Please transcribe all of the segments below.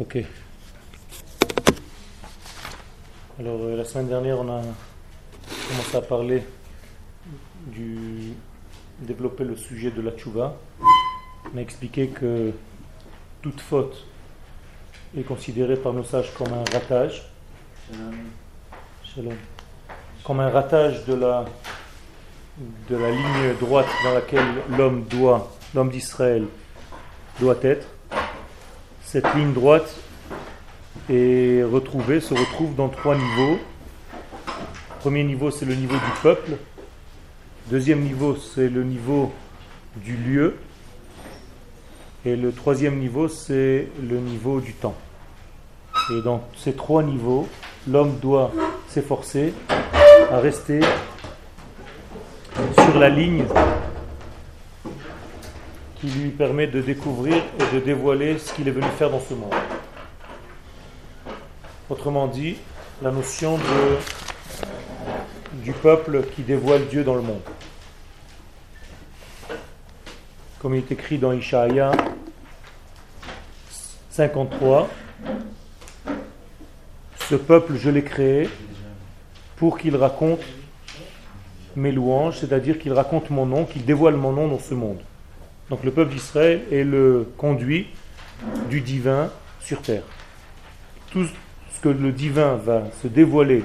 Ok. Alors, euh, la semaine dernière, on a commencé à parler du. développer le sujet de la tchouva. On a expliqué que toute faute est considérée par nos sages comme un ratage. Comme un ratage de la, de la ligne droite dans laquelle l'homme doit, l'homme d'Israël doit être. Cette ligne droite est retrouvée, se retrouve dans trois niveaux. Premier niveau, c'est le niveau du peuple. Deuxième niveau, c'est le niveau du lieu. Et le troisième niveau, c'est le niveau du temps. Et dans ces trois niveaux, l'homme doit s'efforcer à rester sur la ligne qui lui permet de découvrir et de dévoiler ce qu'il est venu faire dans ce monde. Autrement dit, la notion du peuple qui dévoile Dieu dans le monde. Comme il est écrit dans Ishaïa 53, ce peuple, je l'ai créé pour qu'il raconte mes louanges, c'est-à-dire qu'il raconte mon nom, qu'il dévoile mon nom dans ce monde. Donc le peuple d'Israël est le conduit du divin sur terre. Tout ce que le divin va se dévoiler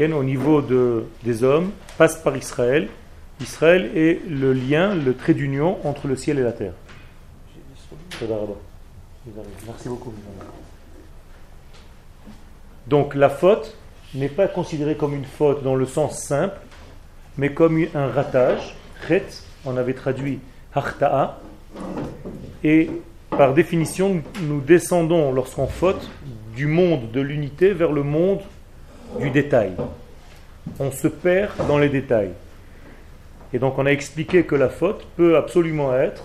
au niveau de, des hommes passe par Israël. Israël est le lien, le trait d'union entre le ciel et la terre. Merci beaucoup. Donc la faute n'est pas considérée comme une faute dans le sens simple, mais comme un ratage. on avait traduit et par définition, nous descendons, lorsqu'on faute, du monde de l'unité vers le monde du détail. On se perd dans les détails. Et donc on a expliqué que la faute peut absolument être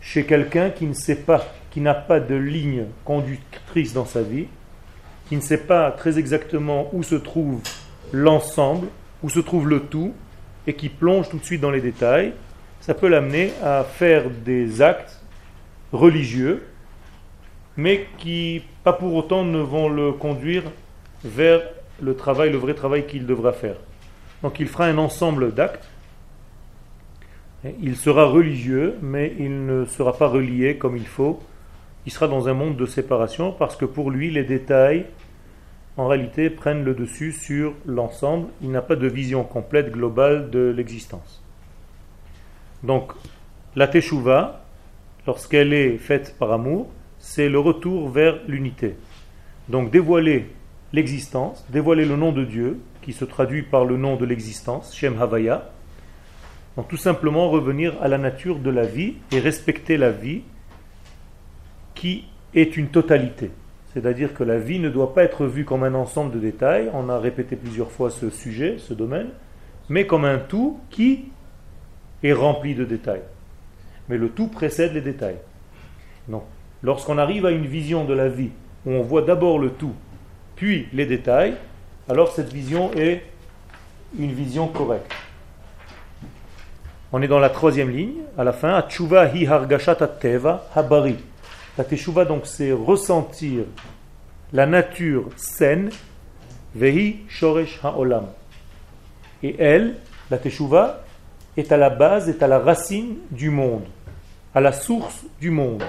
chez quelqu'un qui ne sait pas, qui n'a pas de ligne conductrice dans sa vie, qui ne sait pas très exactement où se trouve l'ensemble, où se trouve le tout, et qui plonge tout de suite dans les détails, ça peut l'amener à faire des actes religieux, mais qui, pas pour autant, ne vont le conduire vers le travail, le vrai travail qu'il devra faire. Donc il fera un ensemble d'actes. Il sera religieux, mais il ne sera pas relié comme il faut. Il sera dans un monde de séparation parce que pour lui, les détails, en réalité, prennent le dessus sur l'ensemble. Il n'a pas de vision complète, globale de l'existence. Donc, la teshuva, lorsqu'elle est faite par amour, c'est le retour vers l'unité. Donc, dévoiler l'existence, dévoiler le nom de Dieu, qui se traduit par le nom de l'existence, Shem Havaya. Donc, tout simplement revenir à la nature de la vie et respecter la vie qui est une totalité. C'est-à-dire que la vie ne doit pas être vue comme un ensemble de détails, on a répété plusieurs fois ce sujet, ce domaine, mais comme un tout qui est rempli de détails. Mais le tout précède les détails. Donc, lorsqu'on arrive à une vision de la vie où on voit d'abord le tout, puis les détails, alors cette vision est une vision correcte. On est dans la troisième ligne, à la fin, Achuva hi teva habari. La teshuva, donc, c'est ressentir la nature saine, vehi shoresh ha'olam. Et elle, la teshuva, est à la base, est à la racine du monde, à la source du monde.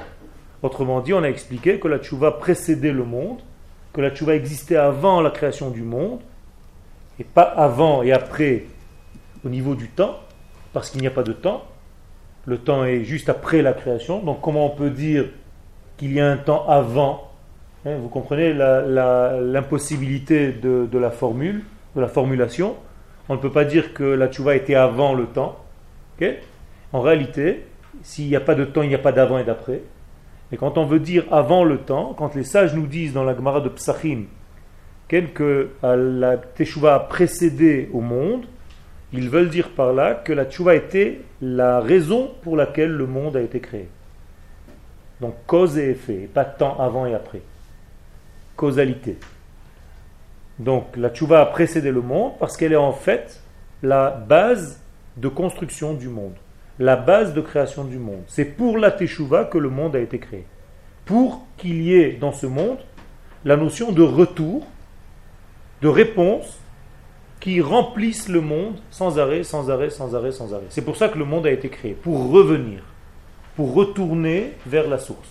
Autrement dit, on a expliqué que la tchouva précédait le monde, que la tchouva existait avant la création du monde, et pas avant et après au niveau du temps, parce qu'il n'y a pas de temps. Le temps est juste après la création. Donc comment on peut dire qu'il y a un temps avant hein, Vous comprenez l'impossibilité de, la formule, de la formulation? On ne peut pas dire que la tchouva était avant le temps. en réalité, s'il n'y a pas de temps, il n'y a pas d'avant et d'après. Et quand on veut dire avant le temps, quand les sages nous disent dans la Gemara de Psachim que la tchouva a précédé au monde, ils veulent dire par là que la tchouva était la raison pour laquelle le monde a été créé. Donc cause et effet, pas temps avant et après. Causalité. Donc la tchouva a précédé le monde parce qu'elle est en fait la base de construction du monde, la base de création du monde. C'est pour la teshuva que le monde a été créé. Pour qu'il y ait dans ce monde la notion de retour, de réponse qui remplissent le monde sans arrêt, sans arrêt, sans arrêt, sans arrêt. C'est pour ça que le monde a été créé, pour revenir, pour retourner vers la source.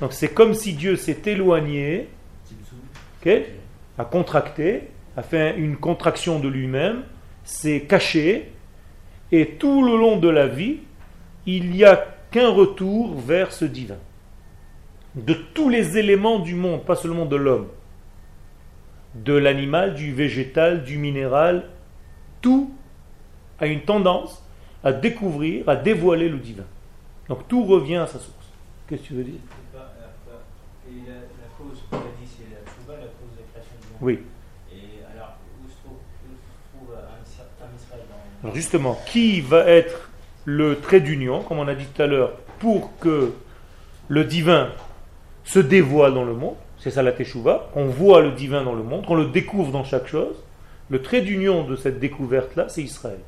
Donc c'est comme si Dieu s'est éloigné, a contracté, a fait une contraction de lui-même, s'est caché, et tout le long de la vie, il n'y a qu'un retour vers ce divin. De tous les éléments du monde, pas seulement de l'homme de l'animal, du végétal, du minéral, tout a une tendance à découvrir, à dévoiler le divin. Donc tout revient à sa source. Qu'est-ce que tu veux dire Et la, la cause, tu as dit, c'est la Chouba, la cause de la création du monde. Oui. Et alors, où se trouve, où se trouve un Israël dans. Alors justement, qui va être le trait d'union, comme on a dit tout à l'heure, pour que le divin se dévoile dans le monde? C'est ça la Teshuvah. On voit le divin dans le monde, on le découvre dans chaque chose. Le trait d'union de cette découverte-là, c'est Israël.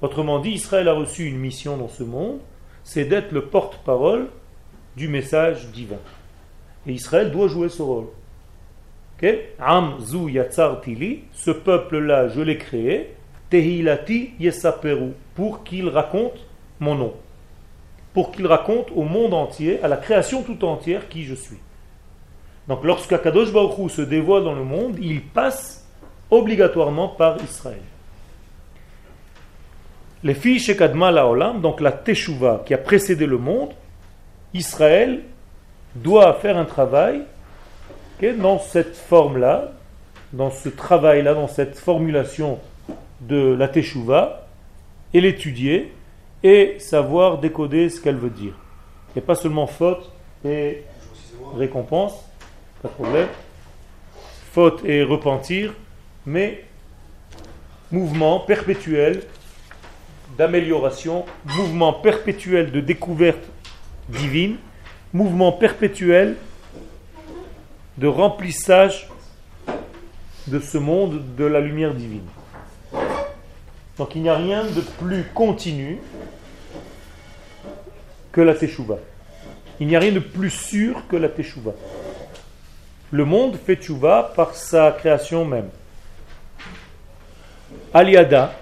Autrement dit, Israël a reçu une mission dans ce monde, c'est d'être le porte-parole du message divin. Et Israël doit jouer ce rôle. Am zu yatsar tili, ce peuple-là, je l'ai créé, tehilati yesaperu, pour qu'il raconte mon nom. Pour qu'il raconte au monde entier, à la création tout entière, qui je suis. Donc lorsque Kadosh Baruch se dévoile dans le monde, il passe obligatoirement par Israël. Les filles chez Kadma Olam, donc la Teshuvah qui a précédé le monde, Israël doit faire un travail dans cette forme-là, dans ce travail-là, dans cette formulation de la Teshuvah, et l'étudier et savoir décoder ce qu'elle veut dire. Et pas seulement faute et récompense, pas de problème. Faute et repentir, mais mouvement perpétuel d'amélioration, mouvement perpétuel de découverte divine, mouvement perpétuel de remplissage de ce monde de la lumière divine. Donc il n'y a rien de plus continu que la Teshuvah. Il n'y a rien de plus sûr que la Teshuvah. Le monde fait tchouva par sa création même. Aliada,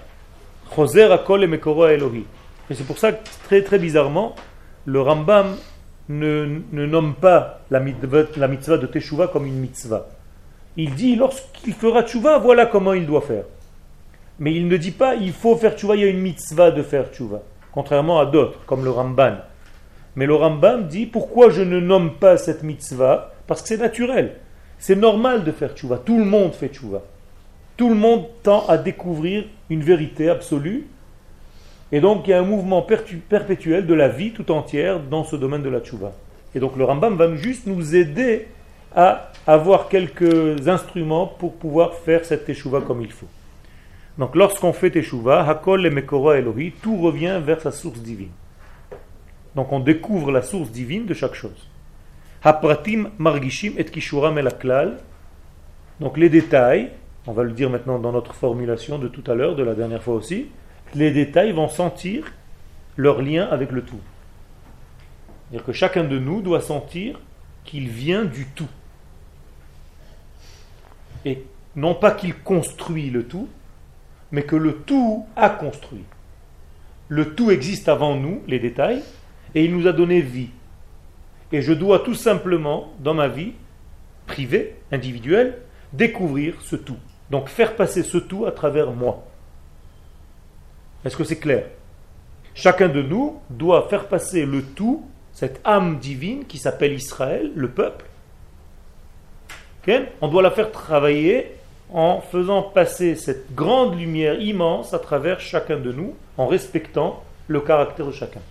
Choser Akol et Mekoro Elohi. Et c'est pour ça que très très bizarrement, le Rambam ne, nomme pas la mitzvah, de Teshuvah comme une mitzvah. Il dit lorsqu'il fera tchouva, voilà comment il doit faire. Mais il ne dit pas il faut faire tchouva, il y a une mitzvah de faire tchouva. Contrairement à d'autres, comme le Ramban. Mais le Rambam dit pourquoi je ne nomme pas cette mitzvah? Parce que c'est naturel. C'est normal de faire tchouva. Tout le monde fait tchouva. Tout le monde tend à découvrir une vérité absolue. Et donc il y a un mouvement perpétuel de la vie tout entière dans ce domaine de la tchouva. Et donc le Rambam va juste nous aider à avoir quelques instruments pour pouvoir faire cette teshuva comme il faut. Donc lorsqu'on fait teshuva, hakol et mekora tout revient vers sa source divine. Donc on découvre la source divine de chaque chose. Hapratim margishim et kishuram elaklal. Donc les détails, on va le dire maintenant dans notre formulation de tout à l'heure, de la dernière fois aussi, les détails vont sentir leur lien avec le tout. C'est-à-dire que chacun de nous doit sentir qu'il vient du tout. Et non pas qu'il construit le tout, mais que le tout a construit. Le tout existe avant nous, les détails, et il nous a donné vie. Et je dois tout simplement, dans ma vie privée, individuelle, découvrir ce tout. Donc faire passer ce tout à travers moi. Est-ce que c'est clair? Chacun de nous doit faire passer le tout, cette âme divine qui s'appelle Israël, le peuple. On doit la faire travailler en faisant passer cette grande lumière immense à travers chacun de nous, en respectant le caractère de chacun.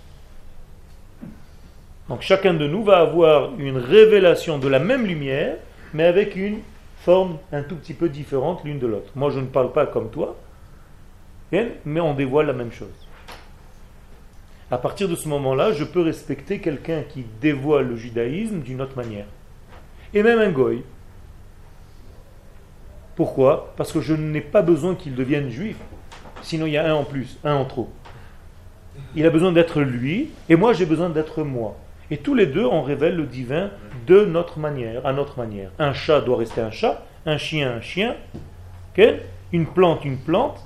Donc chacun de nous va avoir une révélation de la même lumière, mais avec une forme un tout petit peu différente l'une de l'autre. Moi je ne parle pas comme toi, mais on dévoile la même chose. À partir de ce moment-là, je peux respecter quelqu'un qui dévoile le judaïsme d'une autre manière. Et même un goy. Pourquoi? Parce que je n'ai pas besoin qu'il devienne juif. Sinon il y a un en plus, un en trop. Il a besoin d'être lui, et moi j'ai besoin d'être moi. Et tous les deux, on révèle le divin de notre manière, à notre manière. Un chat doit rester un chat, un chien un chien, une plante une plante.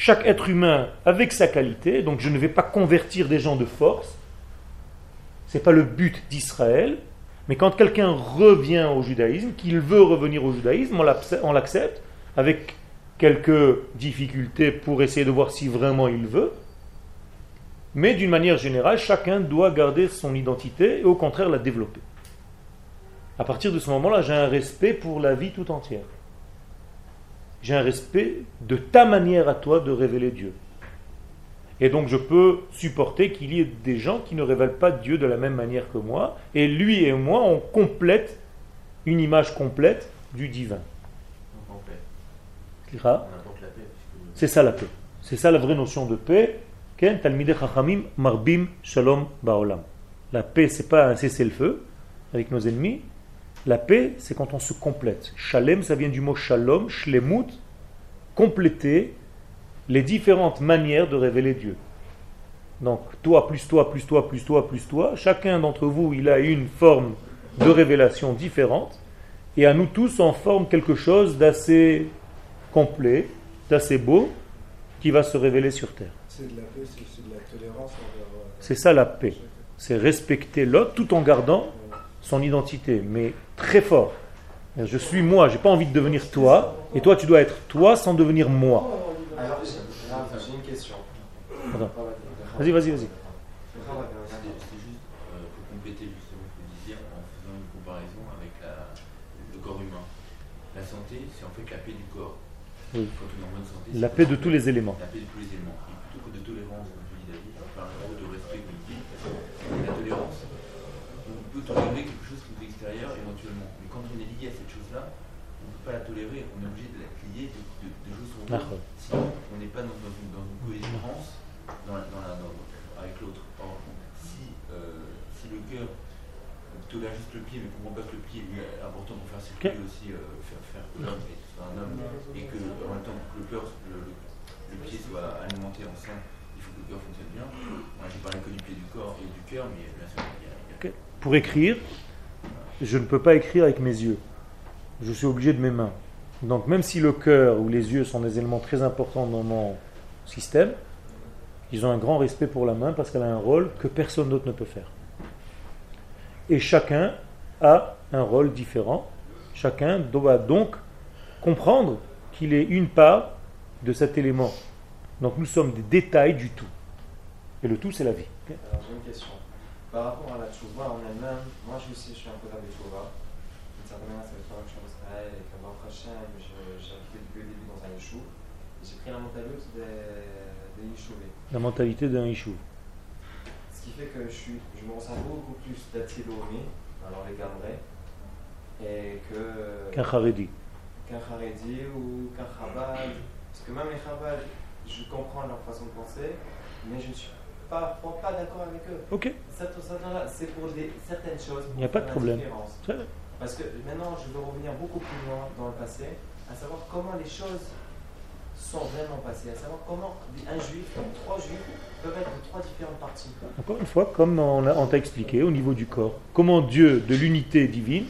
Chaque être humain avec sa qualité, donc je ne vais pas convertir des gens de force. Ce n'est pas le but d'Israël. Mais quand quelqu'un revient au judaïsme, qu'il veut revenir au judaïsme, on l'accepte avec quelques difficultés pour essayer de voir si vraiment il veut. Mais d'une manière générale, chacun doit garder son identité et au contraire la développer. À partir de ce moment-là, j'ai un respect pour la vie tout entière. J'ai un respect de ta manière à toi de révéler Dieu. Et donc je peux supporter qu'il y ait des gens qui ne révèlent pas Dieu de la même manière que moi. Et lui et moi, on complète une image complète du divin. C'est ça la paix. C'est ça la vraie notion de paix. Marbim Shalom Baolam. La paix, c'est pas un cessez-le-feu avec nos ennemis. La paix, c'est quand on se complète. Shalem, ça vient du mot shalom, shlemut, compléter les différentes manières de révéler Dieu. Donc, toi, plus toi, plus toi, plus toi, plus toi, chacun d'entre vous, il a une forme de révélation différente, et à nous tous, on forme quelque chose d'assez complet, d'assez beau, qui va se révéler sur terre. C'est de la paix, c'est de la tolérance envers. Euh, c'est ça la paix. C'est respecter l'autre tout en gardant son identité, mais très fort. Je suis moi, j'ai pas envie de devenir toi, et toi tu dois être toi sans devenir moi. Alors, j'ai une question. Vas-y, vas-y, vas-y. C'est juste pour compléter justement ce que vous disiez en faisant une comparaison avec la, le corps humain. La santé, c'est en fait la paix du corps. Oui. Quand on est en bonne santé, La c'est paix de tous les éléments. La paix de tous les éléments. Et plutôt que de tolérance, comme tu dis David, on parle en gros de respect comme dit. La tolérance, on peut tolérer quelque chose qui est extérieur éventuellement. Mais quand on est lié à cette chose-là, on ne peut pas la tolérer. On est obligé de la lier, de, de, de jouer son rôle. Sinon, on n'est pas dans, dans, une, dans une cohérence dans la, dans la, dans, avec l'autre. Or, si, euh, si le cœur le pied, mais comprend pas que le pied est important pour faire circuler aussi, euh, faire, faire que l'homme soit un homme, et que en même temps que le cœur, le, le, le pied soit alimenté en sang, il faut que le cœur fonctionne bien. Moi, j'ai parlé que du pied du corps et du cœur, mais bien sûr, il y a. Il y a... Okay. Pour écrire, je ne peux pas écrire avec mes yeux. Je suis obligé de mes mains. Donc même si le cœur ou les yeux sont des éléments très importants dans mon système, ils ont un grand respect pour la main parce qu'elle a un rôle que personne d'autre ne peut faire. Et chacun a un rôle différent. Chacun doit donc comprendre qu'il est une part de cet élément. Donc nous sommes des détails du tout. Et le tout, c'est la vie. Alors j'ai une question. Par rapport à la tchouva en elle-même, moi je, aussi, je suis un peu de tchouva. D'une certaine manière, ça fait trois que je suis en Israël et que Baruch Hashem, j'ai habité depuis le début dans un yeshuv. J'ai pris la mentalité des, des yeshuvés. La mentalité d'un yeshuv. Qui fait que je, suis, je me ressens beaucoup plus d'Atsilomi, alors les Gamrés, et que. Qu'un Haredi. Qu'un Haredi ou qu'un Chabad. Parce que même les Chabad, je comprends leur façon de penser, mais je ne suis pas, pas d'accord avec eux. Ok. C'est pour des, certaines choses. Il n'y a pas de problème. Parce que maintenant, je veux revenir beaucoup plus loin dans le passé, à savoir comment les choses sont vraiment passées, à savoir comment un juif, trois juifs, peuvent être de trois différentes parties. Encore une fois, comme on, on t'a expliqué au niveau du corps, comment Dieu, de l'unité divine,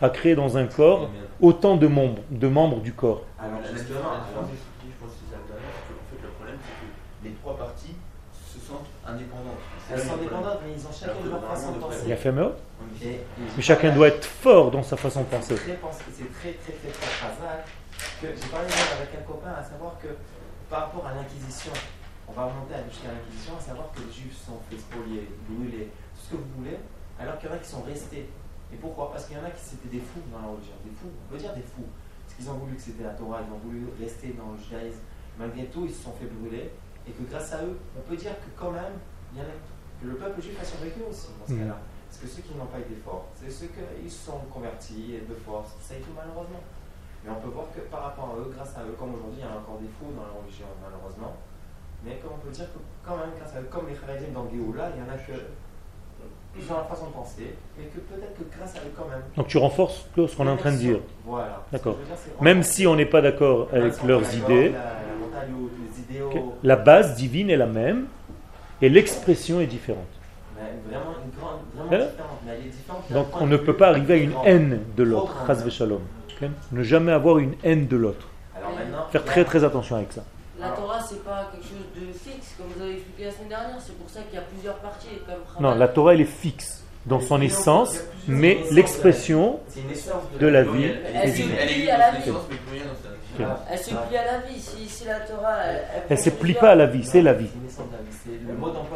a créé dans un corps autant de membres, de membres du corps. Alors, justement, je pense que c'est intéressant, parce qu'en fait, le problème, c'est que les trois parties se sentent indépendantes. Elles sont indépendantes, mais ils ont chacun leur façon de penser. Il y a fait Mais chacun doit être fort dans sa façon de penser. C'est très, très, très, très, j'ai parlé avec un copain à savoir que par rapport à l'Inquisition, on va remonter jusqu'à l'Inquisition, à savoir que les Juifs sont fait spolier, brûler, tout ce que vous voulez, alors qu'il y en a qui sont restés. Et pourquoi? Parce qu'il y en a qui c'était des fous dans la religion, des fous, on peut dire des fous. Parce qu'ils ont voulu que c'était la Torah, ils ont voulu rester dans le judaïsme. Malgré tout, ils se sont fait brûler. Et que grâce à eux, on peut dire que quand même, il y en a, que le peuple juif a survécu aussi dans ce Mhm. cas-là. Parce que ceux qui n'ont pas été forts, c'est ceux qui se sont convertis et de force, ça et tout malheureusement. Mais on peut voir que par rapport à eux, grâce à eux, comme aujourd'hui, il y a encore des fous dans la religion malheureusement. Mais comme on peut dire que quand même, grâce à eux, comme les Haredim dans Géoula, il y en a que ils ont la façon de penser, mais que peut-être que grâce à eux quand même. Donc tu renforces ce qu'on est en train de dire. Voilà. D'accord. Même si on n'est pas d'accord Même avec leurs idées, La, idéaux, base divine est la même et l'expression est différente. vraiment une grande, vraiment Voilà. différente. Mais elle est différente Tant qu'il y a Donc on ne peut pas arriver à une haine de l'autre. Ne jamais avoir une haine de l'autre. Alors maintenant, Faire très très attention avec ça. La Torah, c'est pas quelque chose de fixe, comme vous avez expliqué la semaine dernière. C'est pour ça qu'il y a plusieurs parties. Comme Non, la Torah elle est fixe dans son essence, mais l'expression de la vie. Elle se plie à la vie. Elle se plie à la vie. Si, la Torah. Elle, prend se plie pas à la vie, c'est la vie.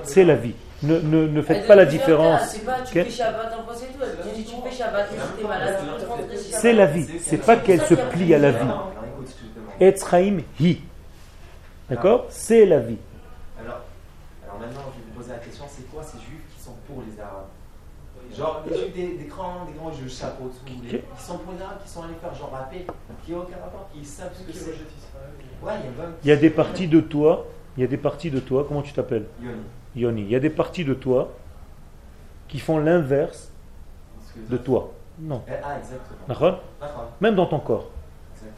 C'est la vie. Ne, ne, ne Elle faites pas la différence. C'est la vie. C'est pas qu'elle se plie à la vie. Alors, écoute ce que je demande. Etz Chaim hi. D'accord C'est la vie. Alors, alors maintenant, je vais vous poser la question c'est quoi ces juifs qui sont pour les Arabes Genre, les juifs des, des grands, des grands juifs chapeaux, si vous voulez, qui sont pour les Arabes, qui sont allés faire genre rapper, qui n'ont aucun rapport, qui savent ce que c'est. Ouais, il y a une bonne. Il y a des parties de toi, il y a des parties de toi, comment tu t'appelles Yoni. Yoni. Il y a des parties de toi qui font l'inverse de toi. Non. Eh, Ah, exactement. Même dans ton corps. exactement.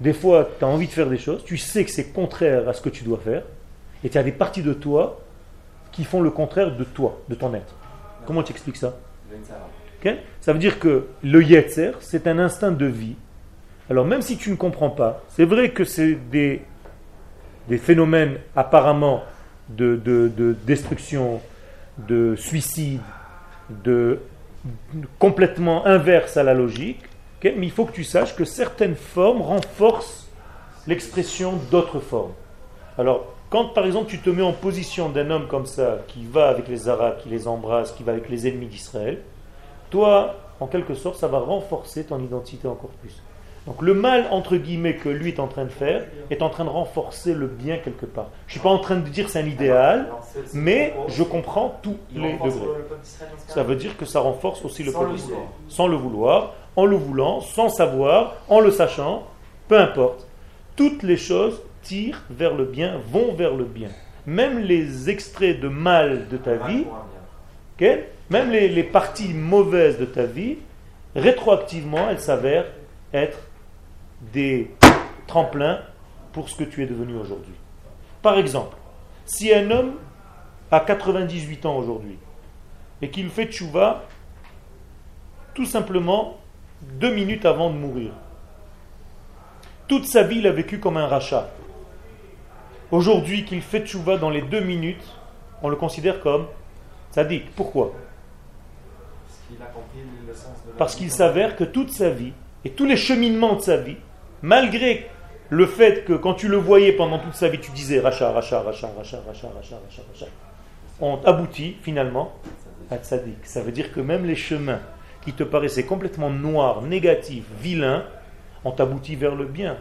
Des fois, tu as envie de faire des choses, tu sais que c'est contraire à ce que tu dois faire, et tu as des parties de toi qui font le contraire de toi, de ton être. Comment tu expliques ça Le Yitzhara. Ok Ça veut dire que le Yetzer, c'est un instinct de vie. Alors même si tu ne comprends pas, c'est vrai que c'est des, des phénomènes apparemment de, de- de destruction, de suicide, de complètement inverse à la logique, mais il faut que tu saches que certaines formes renforcent l'expression d'autres formes. Alors, quand par exemple tu te mets en position d'un homme comme ça, qui va avec les Arabes, qui les embrasse, qui va avec les ennemis d'Israël, toi, en quelque sorte, ça va renforcer ton identité encore plus. Donc le mal, entre guillemets, que lui est en train de faire, est en train de renforcer le bien quelque part. Je ne suis pas en train de dire c'est un idéal, mais je comprends tous les degrés. Ça veut dire que ça renforce aussi le peuple d'Israël. Sans le vouloir, en le voulant, sans savoir, en le sachant, peu importe. Toutes les choses tirent vers le bien, vont vers le bien. Même les extraits de mal de ta vie, même les, les parties mauvaises de ta vie, rétroactivement, elles s'avèrent être des tremplins pour ce que tu es devenu aujourd'hui. Par exemple, si un homme a 98 ans aujourd'hui et qu'il fait tchouva tout simplement deux minutes avant de mourir, toute sa vie il a vécu comme un rachat. Aujourd'hui qu'il fait tchouva dans les deux minutes, on le considère comme sadique. Pourquoi? Parce qu'il s'avère que toute sa vie et tous les cheminements de sa vie, malgré le fait que quand tu le voyais pendant toute sa vie, tu disais rachat, rachat, rachat, rachat, rachat, rachat, rachat, rachat, ont abouti finalement à tzaddik. Ça veut dire que même les chemins qui te paraissaient complètement noirs, négatifs, vilains, ont abouti vers le bien.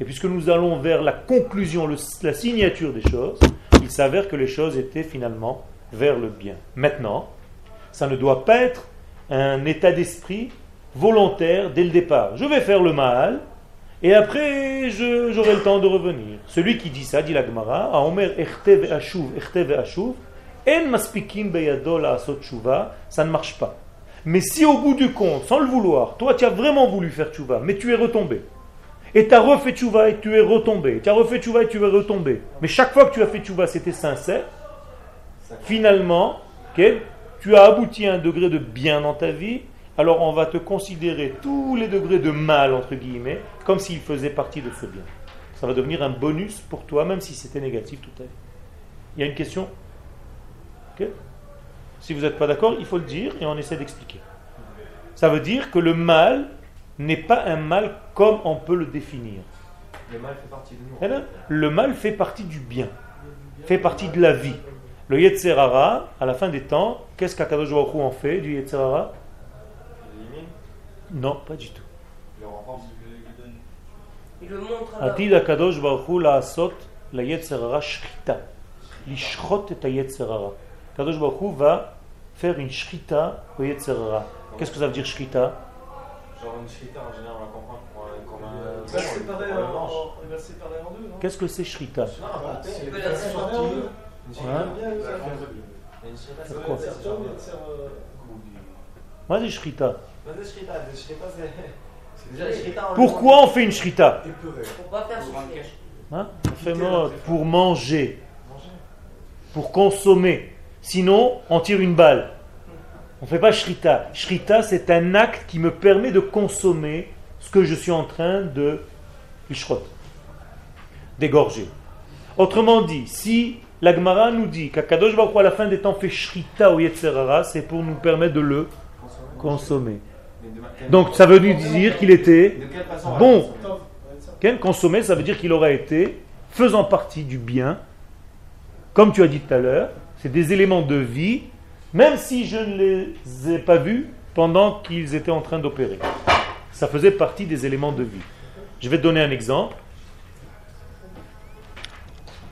Et puisque nous allons vers la conclusion, le- la signature des choses, il s'avère que les choses étaient finalement vers le bien. Maintenant, ça ne doit pas être un état d'esprit volontaire dès le départ. Je vais faire le mal et après j'aurai le temps de revenir. Celui qui dit ça, dit la Gemara, à Omer echte ve'ashuv, en maspikim beyado la'asot tshuva, ça ne marche pas. Mais si au bout du compte, sans le vouloir, toi tu as vraiment voulu faire tchouva, mais tu es retombé, et tu as refait tchouva et tu es retombé, tu as refait tchouva et tu es retombé, mais chaque fois que tu as fait tchouva c'était sincère, finalement, tu as abouti à un degré de bien dans ta vie, alors on va te considérer tous les degrés de mal, entre guillemets, comme s'ils faisaient partie de ce bien. Ça va devenir un bonus pour toi, même si c'était négatif toute ta vie. Il y a une question? Si vous n'êtes pas d'accord, il faut le dire et on essaie d'expliquer. Ça veut dire que le mal n'est pas un mal comme on peut le définir. Le mal fait partie de nous. Le mal fait partie du bien, fait partie de la vie. Le Yetzerara, à la fin des temps, qu'est-ce qu'Akadosh Baruch en fait du Yetzerara? Non, pas du tout. Il le montre à Atid Akadosh la la. L'ishrot. Kadosh Baruch va faire une shkita au yetzerara. Qu'est-ce que ça veut dire shkita Genre une en général on Qu'est-ce que c'est shkita Moi, ah, c'est shkita. Pourquoi on fait une shrita. Pour. Hein On fait mode pour manger, pour consommer. Sinon, on tire une balle. On ne fait pas shrita. Shrita, c'est un acte qui me permet de consommer ce que je suis en train de ishrot, d'égorger. Autrement dit, si l'Agmara nous dit qu'Akadosh Baruch à la fin des temps fait shrita au Yetzerara, c'est pour nous permettre de le consommer. Donc ça veut dire qu'il était bon. consommer, ça veut dire qu'il aurait été faisant partie du bien. Comme tu as dit tout à l'heure, c'est des éléments de vie, même si je ne les ai pas vus pendant qu'ils étaient en train d'opérer. Ça faisait partie des éléments de vie. Je vais te donner un exemple.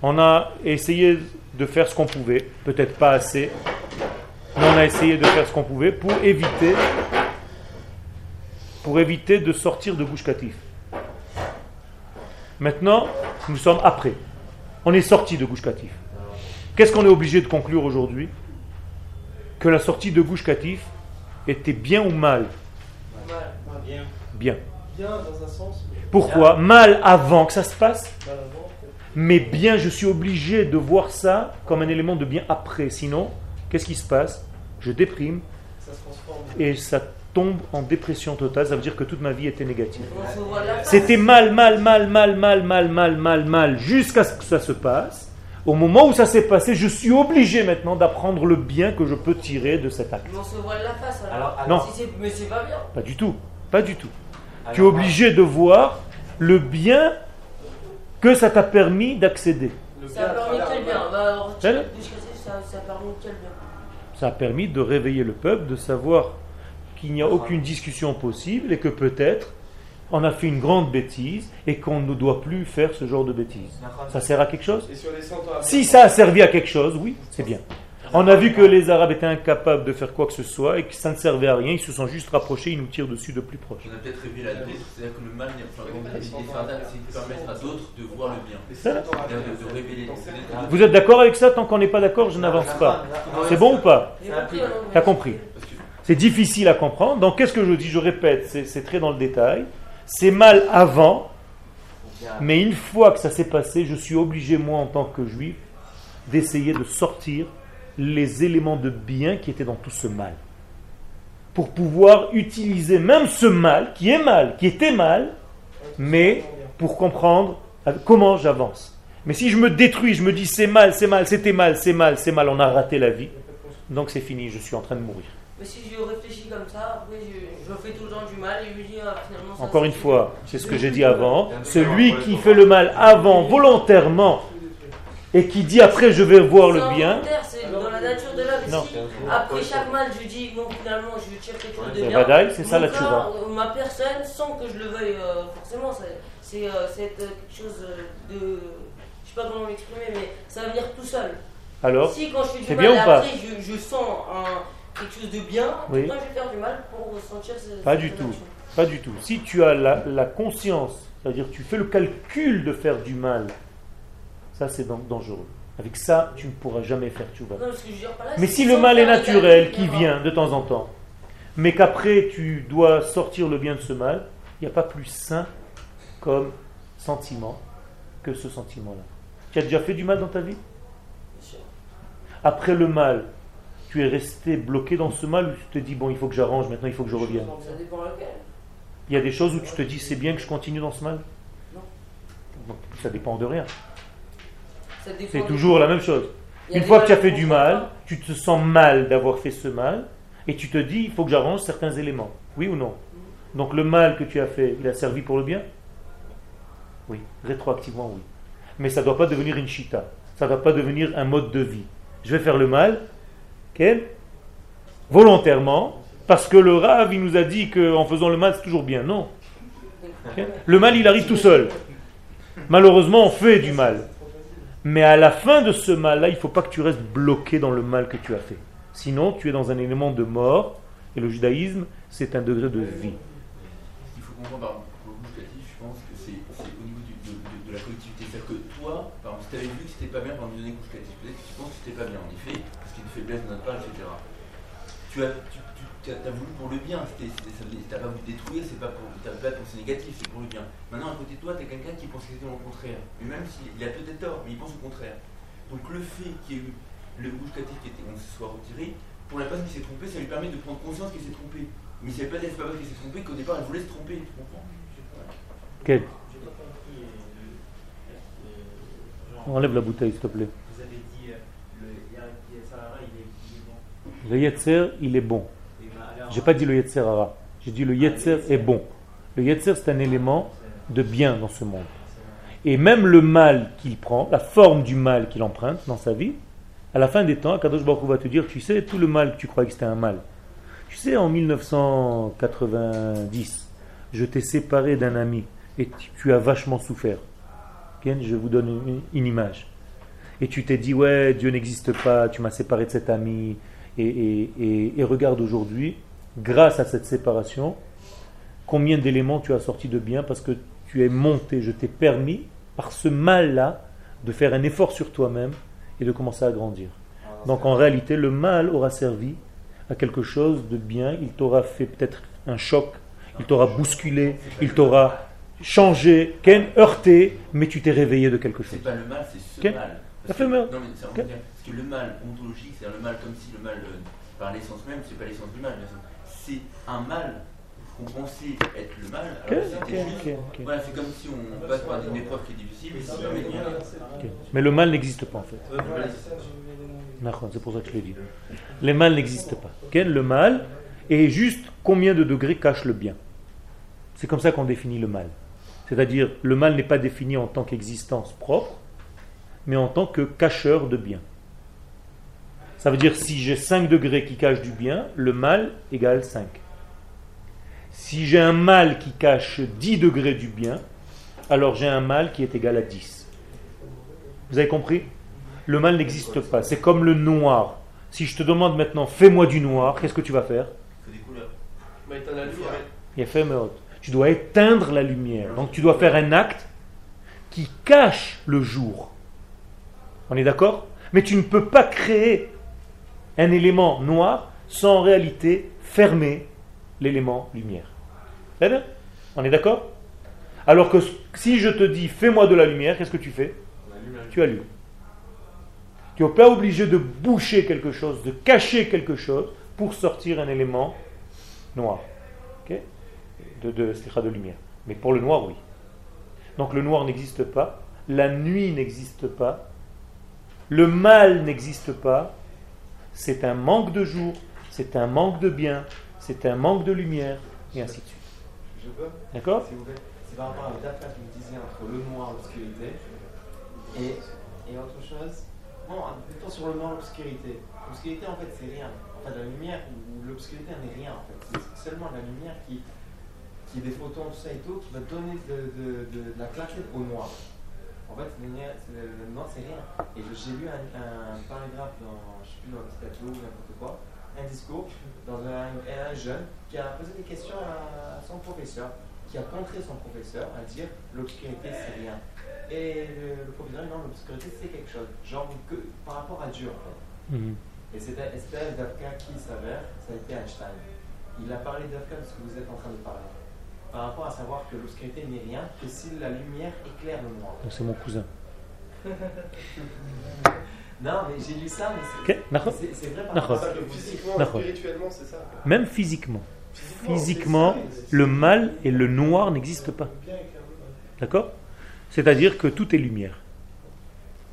On a essayé de faire ce qu'on pouvait, peut-être pas assez, mais on a essayé de faire ce qu'on pouvait pour éviter, pour éviter de sortir de Gouche Katif. Maintenant, nous sommes après. On est sorti de Gouche Katif. Qu'est-ce qu'on est obligé de conclure aujourd'hui? Que la sortie de Gouche Katif était bien ou mal? Bien. Bien. Bien dans un sens, mais Pourquoi? Mal avant que ça se passe, mal avant. peut-être. mais bien, je suis obligé de voir ça comme un élément de bien après. Sinon, qu'est-ce qui se passe? Je déprime Ça se transforme. et ça tombe en dépression totale. Ça veut dire que toute ma vie était négative. C'était mal, mal, mal, mal, mal, mal, mal, mal, mal, jusqu'à ce que ça se passe. Au moment où ça s'est passé, je suis obligé maintenant d'apprendre le bien que je peux tirer de cet acte. Mais on se voit la face alors. Alors, Non. Si c'est- mais c'est pas bien. Pas du tout, pas du tout. alors, Tu es obligé de voir le bien que ça t'a permis d'accéder. Le Ça bien a à permis travers quel le bien mal. Bah alors, C'est tu- le- jusqu'à ça, ça a permis quel bien Ça a permis de réveiller le peuple, de savoir qu'il n'y a aucune discussion possible et que peut-être on a fait une grande bêtise et qu'on ne doit plus faire ce genre de bêtises. Ça sert à quelque chose? Et sur les 100 ans à Si ça a servi à quelque chose, oui, c'est bien. On a vu que les Arabes étaient incapables de faire quoi que ce soit et que ça ne servait à rien, ils se sont juste rapprochés, ils nous tirent dessus de plus proche. On a peut-être rêvé la tête, c'est-à-dire que le mal, enfin, comme l'a dit les Fardak, c'est de permettre à d'autres de voir le bien. Les Ça, 100 ans à C'est-à-dire venir. de, de révéler. Donc, c'est-à-dire que- Vous êtes d'accord avec ça? Tant qu'on n'est pas d'accord, je n'avance pas. C'est bon ou pas? T'as compris C'est difficile à comprendre. Donc qu'est-ce que je dis? Je répète, c'est très dans le détail. C'est mal avant, mais une fois que ça s'est passé, je suis obligé, moi, en tant que juif, d'essayer de sortir les éléments de bien qui étaient dans tout ce mal. Pour pouvoir utiliser même ce mal, qui est mal, qui était mal, mais pour comprendre comment j'avance. Mais si je me détruis, je me dis c'est mal, c'est mal, c'était mal, c'est mal, c'est mal, on a raté la vie, donc c'est fini, je suis en train de mourir. Mais si je réfléchis comme ça, après je, je fais tout le temps du mal et je me dis ah, finalement ça Encore une fois, c'est ce que j'ai dit avant, celui qui fait le mal avant, volontairement, et qui dit après je vais voir le bien, c'est dans la nature de l'homme. Non. Si après chaque mal je dis non finalement je tire quelque chose de c'est bien. C'est ça la tchouva. euh, Ma personne, sans que je le veuille euh, forcément, c'est- euh, être quelque chose euh, de. Je sais pas comment m'exprimer, mais ça va venir tout seul. Alors, si quand je fais du c'est mal, bien ou pas après je, je sens un- quelque chose de bien, Oui. temps je vais faire du mal pour ressentir ce. Pas du tout. pas du tout. Si tu as la, la conscience, c'est-à-dire tu fais le calcul de faire du mal, ça c'est dangereux. Avec ça, tu ne pourras jamais faire tchouva. Mais si le mal est naturel, qui vient de temps en temps, mais qu'après tu dois sortir le bien de ce mal, il n'y a pas plus sain comme sentiment que ce sentiment-là. Tu as déjà fait du mal dans ta vie? Bien sûr. Après le mal, tu es resté bloqué dans ce mal ou tu te dis, bon, il faut que j'arrange, maintenant il faut que je revienne? Il y a des choses où tu te dis, c'est bien que je continue dans ce mal? Non. Donc, ça dépend de rien. C'est toujours la même chose. Une fois que tu as fait du mal, tu te sens mal d'avoir fait ce mal, et tu te dis, il faut que j'arrange certains éléments. Oui ou non? Donc le mal que tu as fait, il a servi pour le bien? Oui, rétroactivement oui. Mais ça ne doit pas devenir une chita. Ça ne doit pas devenir un mode de vie. Je vais faire le mal, volontairement, parce que le Rav, il nous a dit qu'en faisant le mal, c'est toujours bien. Non? Le mal, il arrive tout seul. Malheureusement, on fait du mal. Mais à la fin de ce mal-là, il ne faut pas que tu restes bloqué dans le mal que tu as fait. Sinon, tu es dans un élément de mort. Et le judaïsme, c'est un degré de vie. Qu'il faut comprendre par gustatif, je pense que c'est au niveau de, la collectivité. C'est-à-dire que toi, par exemple, si tu avais vu que c'était pas bien pendant une gustatif, peut-être que tu penses que c'était pas bien en effet, qu'il faiblesse de notre part, etc. Tu as, tu, tu as, voulu pour le bien, veut- t'as pas voulu détruire, c'est pas pour, t'as pas pensé négatif, c'est pour le bien. Maintenant, à côté de toi, tu as quelqu'un qui pense exactement le contraire. Mais même s'il a peut-être tort, mais il pense au contraire. Donc le fait qu'il y ait eu le rouge catif qui était, on se soit retiré, pour la personne qui s'est trompée, ça lui permet de prendre conscience qu'elle s'est trompée. Mais pas dire c'est pas parce qu'elle s'est trompée qu'au départ elle voulait se tromper, tu comprends? Euh, Enlève la bouteille, s'il te plaît. Vous avez dit euh, le Yatsara, il est, il est bon. Le Yetzer, il est bon. J'ai pas dit le Yetzer hara. J'ai dit le Yetzer est bon. Le Yetzer, c'est un élément de bien dans ce monde. Et même le mal qu'il prend, la forme du mal qu'il emprunte dans sa vie, à la fin des temps, Kadosh Baruch va te dire, tu sais, tout le mal que tu croyais que c'était un mal. Tu sais, en 1990, je t'ai séparé d'un ami et tu- as vachement souffert. Je vous donne une, une image. Et tu t'es dit, ouais, Dieu n'existe pas, tu m'as séparé de cet ami. Et, et- et- et regarde aujourd'hui, grâce à cette séparation, combien d'éléments tu as sorti de bien parce que tu es monté, je t'ai permis, par ce mal-là, de faire un effort sur toi-même et de commencer à grandir. Donc en réalité, le mal aura servi à quelque chose de bien, il t'aura fait peut-être un choc, il t'aura bousculé, il t'aura changé, heurté, mais tu t'es réveillé de quelque chose. C'est pas le mal, c'est ce Ok. mal. Ça Parce fait que- mal. Non, mais Que le mal ontologique, c'est le mal comme si le mal, euh, par l'essence même, c'est pas l'essence du mal, bien sûr. C'est un mal qu'on pensait être le mal, alors c'était juste. Voilà, c'est comme si on passe par une épreuve qui est difficile, mais ça permet de. Mais le mal n'existe pas en fait. Voilà, c'est pour ça que je l'ai dit. Les mal n'existent pas. Le mal est juste combien de degrés cache le bien. C'est comme ça qu'on définit le mal. C'est-à-dire, le mal n'est pas défini en tant qu'existence propre, mais en tant que cacheur de bien. Ça veut dire, si j'ai 5 degrés qui cachent du bien, le mal égale 5. Si j'ai un mal qui cache 10 degrés du bien, alors j'ai un mal qui est égal à 10. Vous avez compris? Le mal n'existe pas. C'est comme le noir. Si je te demande maintenant, fais-moi du noir, qu'est-ce que tu vas faire? Tu dois éteindre la lumière. Donc tu dois faire un acte qui cache le jour. On est d'accord? Mais tu ne peux pas créer un élément noir sans en réalité fermer l'élément lumière. On est d'accord? Alors que si je te dis fais-moi de la lumière, qu'est-ce que tu fais? Tu allumes. Tu n'es pas obligé de boucher quelque chose, de cacher quelque chose pour sortir un élément noir. Ok? De, de, de lumière. Mais pour le noir, oui. Donc le noir n'existe pas, la nuit n'existe pas, le mal n'existe pas, c'est un manque de jour, c'est un manque de bien, c'est un manque de lumière, et ainsi de suite. Je peux D'accord. C'est par rapport à l'affaire que vous disiez entre le noir et l'obscurité. Et, et autre chose. Bon, plutôt sur le noir et l'obscurité. L'obscurité, en fait, c'est rien. En fait, la lumière ou l'obscurité n'est rien, en fait. C'est seulement la lumière qui, qui est des photons, tout ça et tout, qui va donner de, de- de- de la clarté au noir. En fait, lumière, c'est- le noir, c'est rien. Et j'ai lu un, un paragraphe dans, je sais plus, dans le petit ou n'importe quoi, un discours dans un, un jeune qui a posé des questions à son professeur, qui a contré son professeur à dire l'obscurité c'est rien. Et le, le professeur dit non, l'obscurité c'est quelque chose, genre que, par rapport à Dieu en fait. Mhm. Et c'était c'était Dafka qui s'avère, ça a été Einstein. Il a parlé Dafka de ce que vous êtes en train de parler. Par rapport à savoir que l'obscurité n'est rien que si la lumière éclaire le noir. Donc c'est mon cousin. Non, mais j'ai lu ça, mais c'est Ok, d'accord c'est- c'est vrai par D'accord. rapport à que physiquement, D'accord. spirituellement, c'est ça. Même physiquement. Physiquement, le mal et le noir n'existent pas. Bien éclairé, ouais. D'accord? C'est-à-dire que tout est lumière.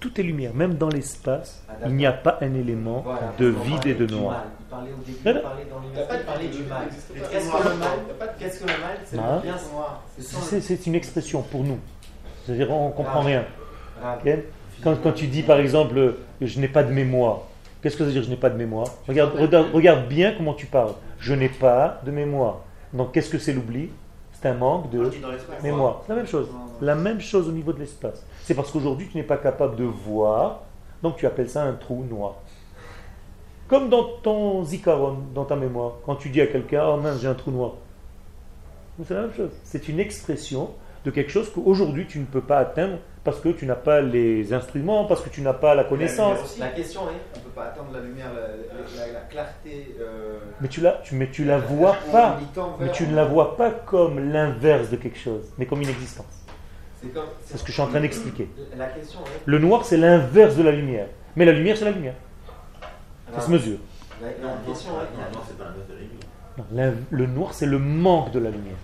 Tout est lumière. Même dans l'espace, il n'y a pas un élément Voilà, de vide et de noir. Il parlait au début, il parlait dans il parlait du mal. Qu'est-ce que le mal Y a pas de- Qu'est-ce que le mal C'est Ah. le bien noir? C'est C'est une expression pour nous. C'est-à-dire on ne comprend Ah. rien. Ah, Quand, quand tu dis par exemple euh, je n'ai pas de mémoire, qu'est-ce que ça veut dire je n'ai pas de mémoire? Regarde, regarde, regarde bien comment tu parles. Je n'ai pas de mémoire. Donc qu'est-ce que c'est l'oubli? C'est un manque de mémoire. C'est la même chose. La même chose au niveau de l'espace. C'est parce qu'aujourd'hui tu n'es pas capable de voir, donc tu appelles ça un trou noir. Comme dans ton zikaron, dans ta mémoire, quand tu dis à quelqu'un Oh mince, j'ai un trou noir. C'est la même chose. C'est une expression de quelque chose qu'aujourd'hui tu ne peux pas atteindre parce que tu n'as pas les instruments, parce que tu n'as pas la connaissance. La question est On ne peut pas attendre la lumière, la, la- la- la clarté. euh, Mais tu la, tu, mais tu la vois pas. Mais tu ne la vois pas comme l'inverse de quelque chose, mais comme une existence. c'est ce que je suis en train d'expliquer. La question est Le noir, c'est l'inverse de la lumière. Mais la lumière, c'est la lumière. Ça se mesure. La, la Non, question, non, ouais, non, c'est pas l'inverse de la lumière. Non, le noir, c'est le manque de la lumière.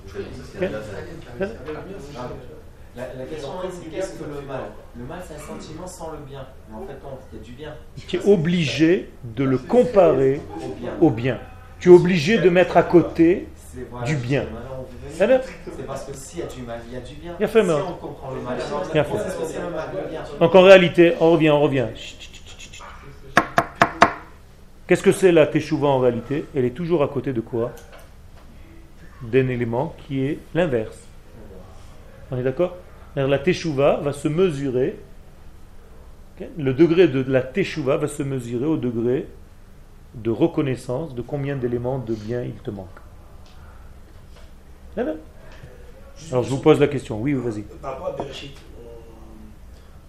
La question c'est qu'est-ce que le mal Le mal, c'est un sentiment sans le bien. Mais en fait, non, il y a du bien. Tu es obligé de le comparer Au bien. au bien. Tu es obligé de mettre à côté voilà, du bien. C'est parce que s'il y a du mal, il y a du bien. Bien fait, si on comprend le mal, alors Bien fait. Donc en réalité, on revient, on revient. Qu'est-ce que c'est la teshuva en réalité? Elle est toujours à côté de quoi? D'un élément qui est l'inverse. On est d'accord? La teshuva va se mesurer, le degré de la teshuva va se mesurer au degré de reconnaissance de combien d'éléments de bien il te manque. Alors je vous pose la question. Oui, vas-y. Par rapport à Bereshit,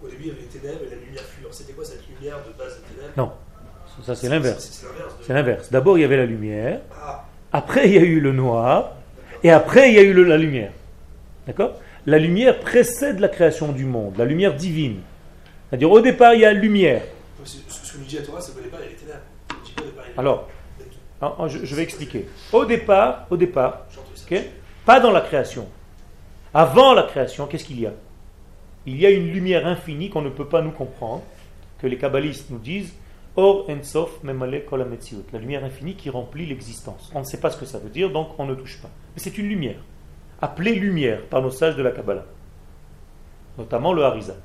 on- au début il y avait les ténèbres et la lumière fut. Alors, C'était quoi cette lumière de base des ténèbres? Non, ça c'est l'inverse. C'est l'inverse. de-. D'abord il y avait la lumière, Ah, après il y a eu le noir, et après il y a eu le- la lumière. D'accord? La lumière précède la création du monde, la lumière divine. C'est-à-dire au départ il y a lumière. donc c'est- ce ce que nous dit la Torah, les ténèbres. Alors, hein, je, je vais expliquer. Au départ, au départ, pas dans la création. Avant la création, qu'est-ce qu'il y a? Il y a une lumière infinie qu'on ne peut pas nous comprendre, que les kabbalistes nous disent Or ensof memale kol hametziut. la lumière infinie qui remplit l'existence. On ne sait pas ce que ça veut dire, donc on ne touche pas. Mais c'est une lumière, appelée lumière par nos sages de la Kabbalah, notamment le Harizal.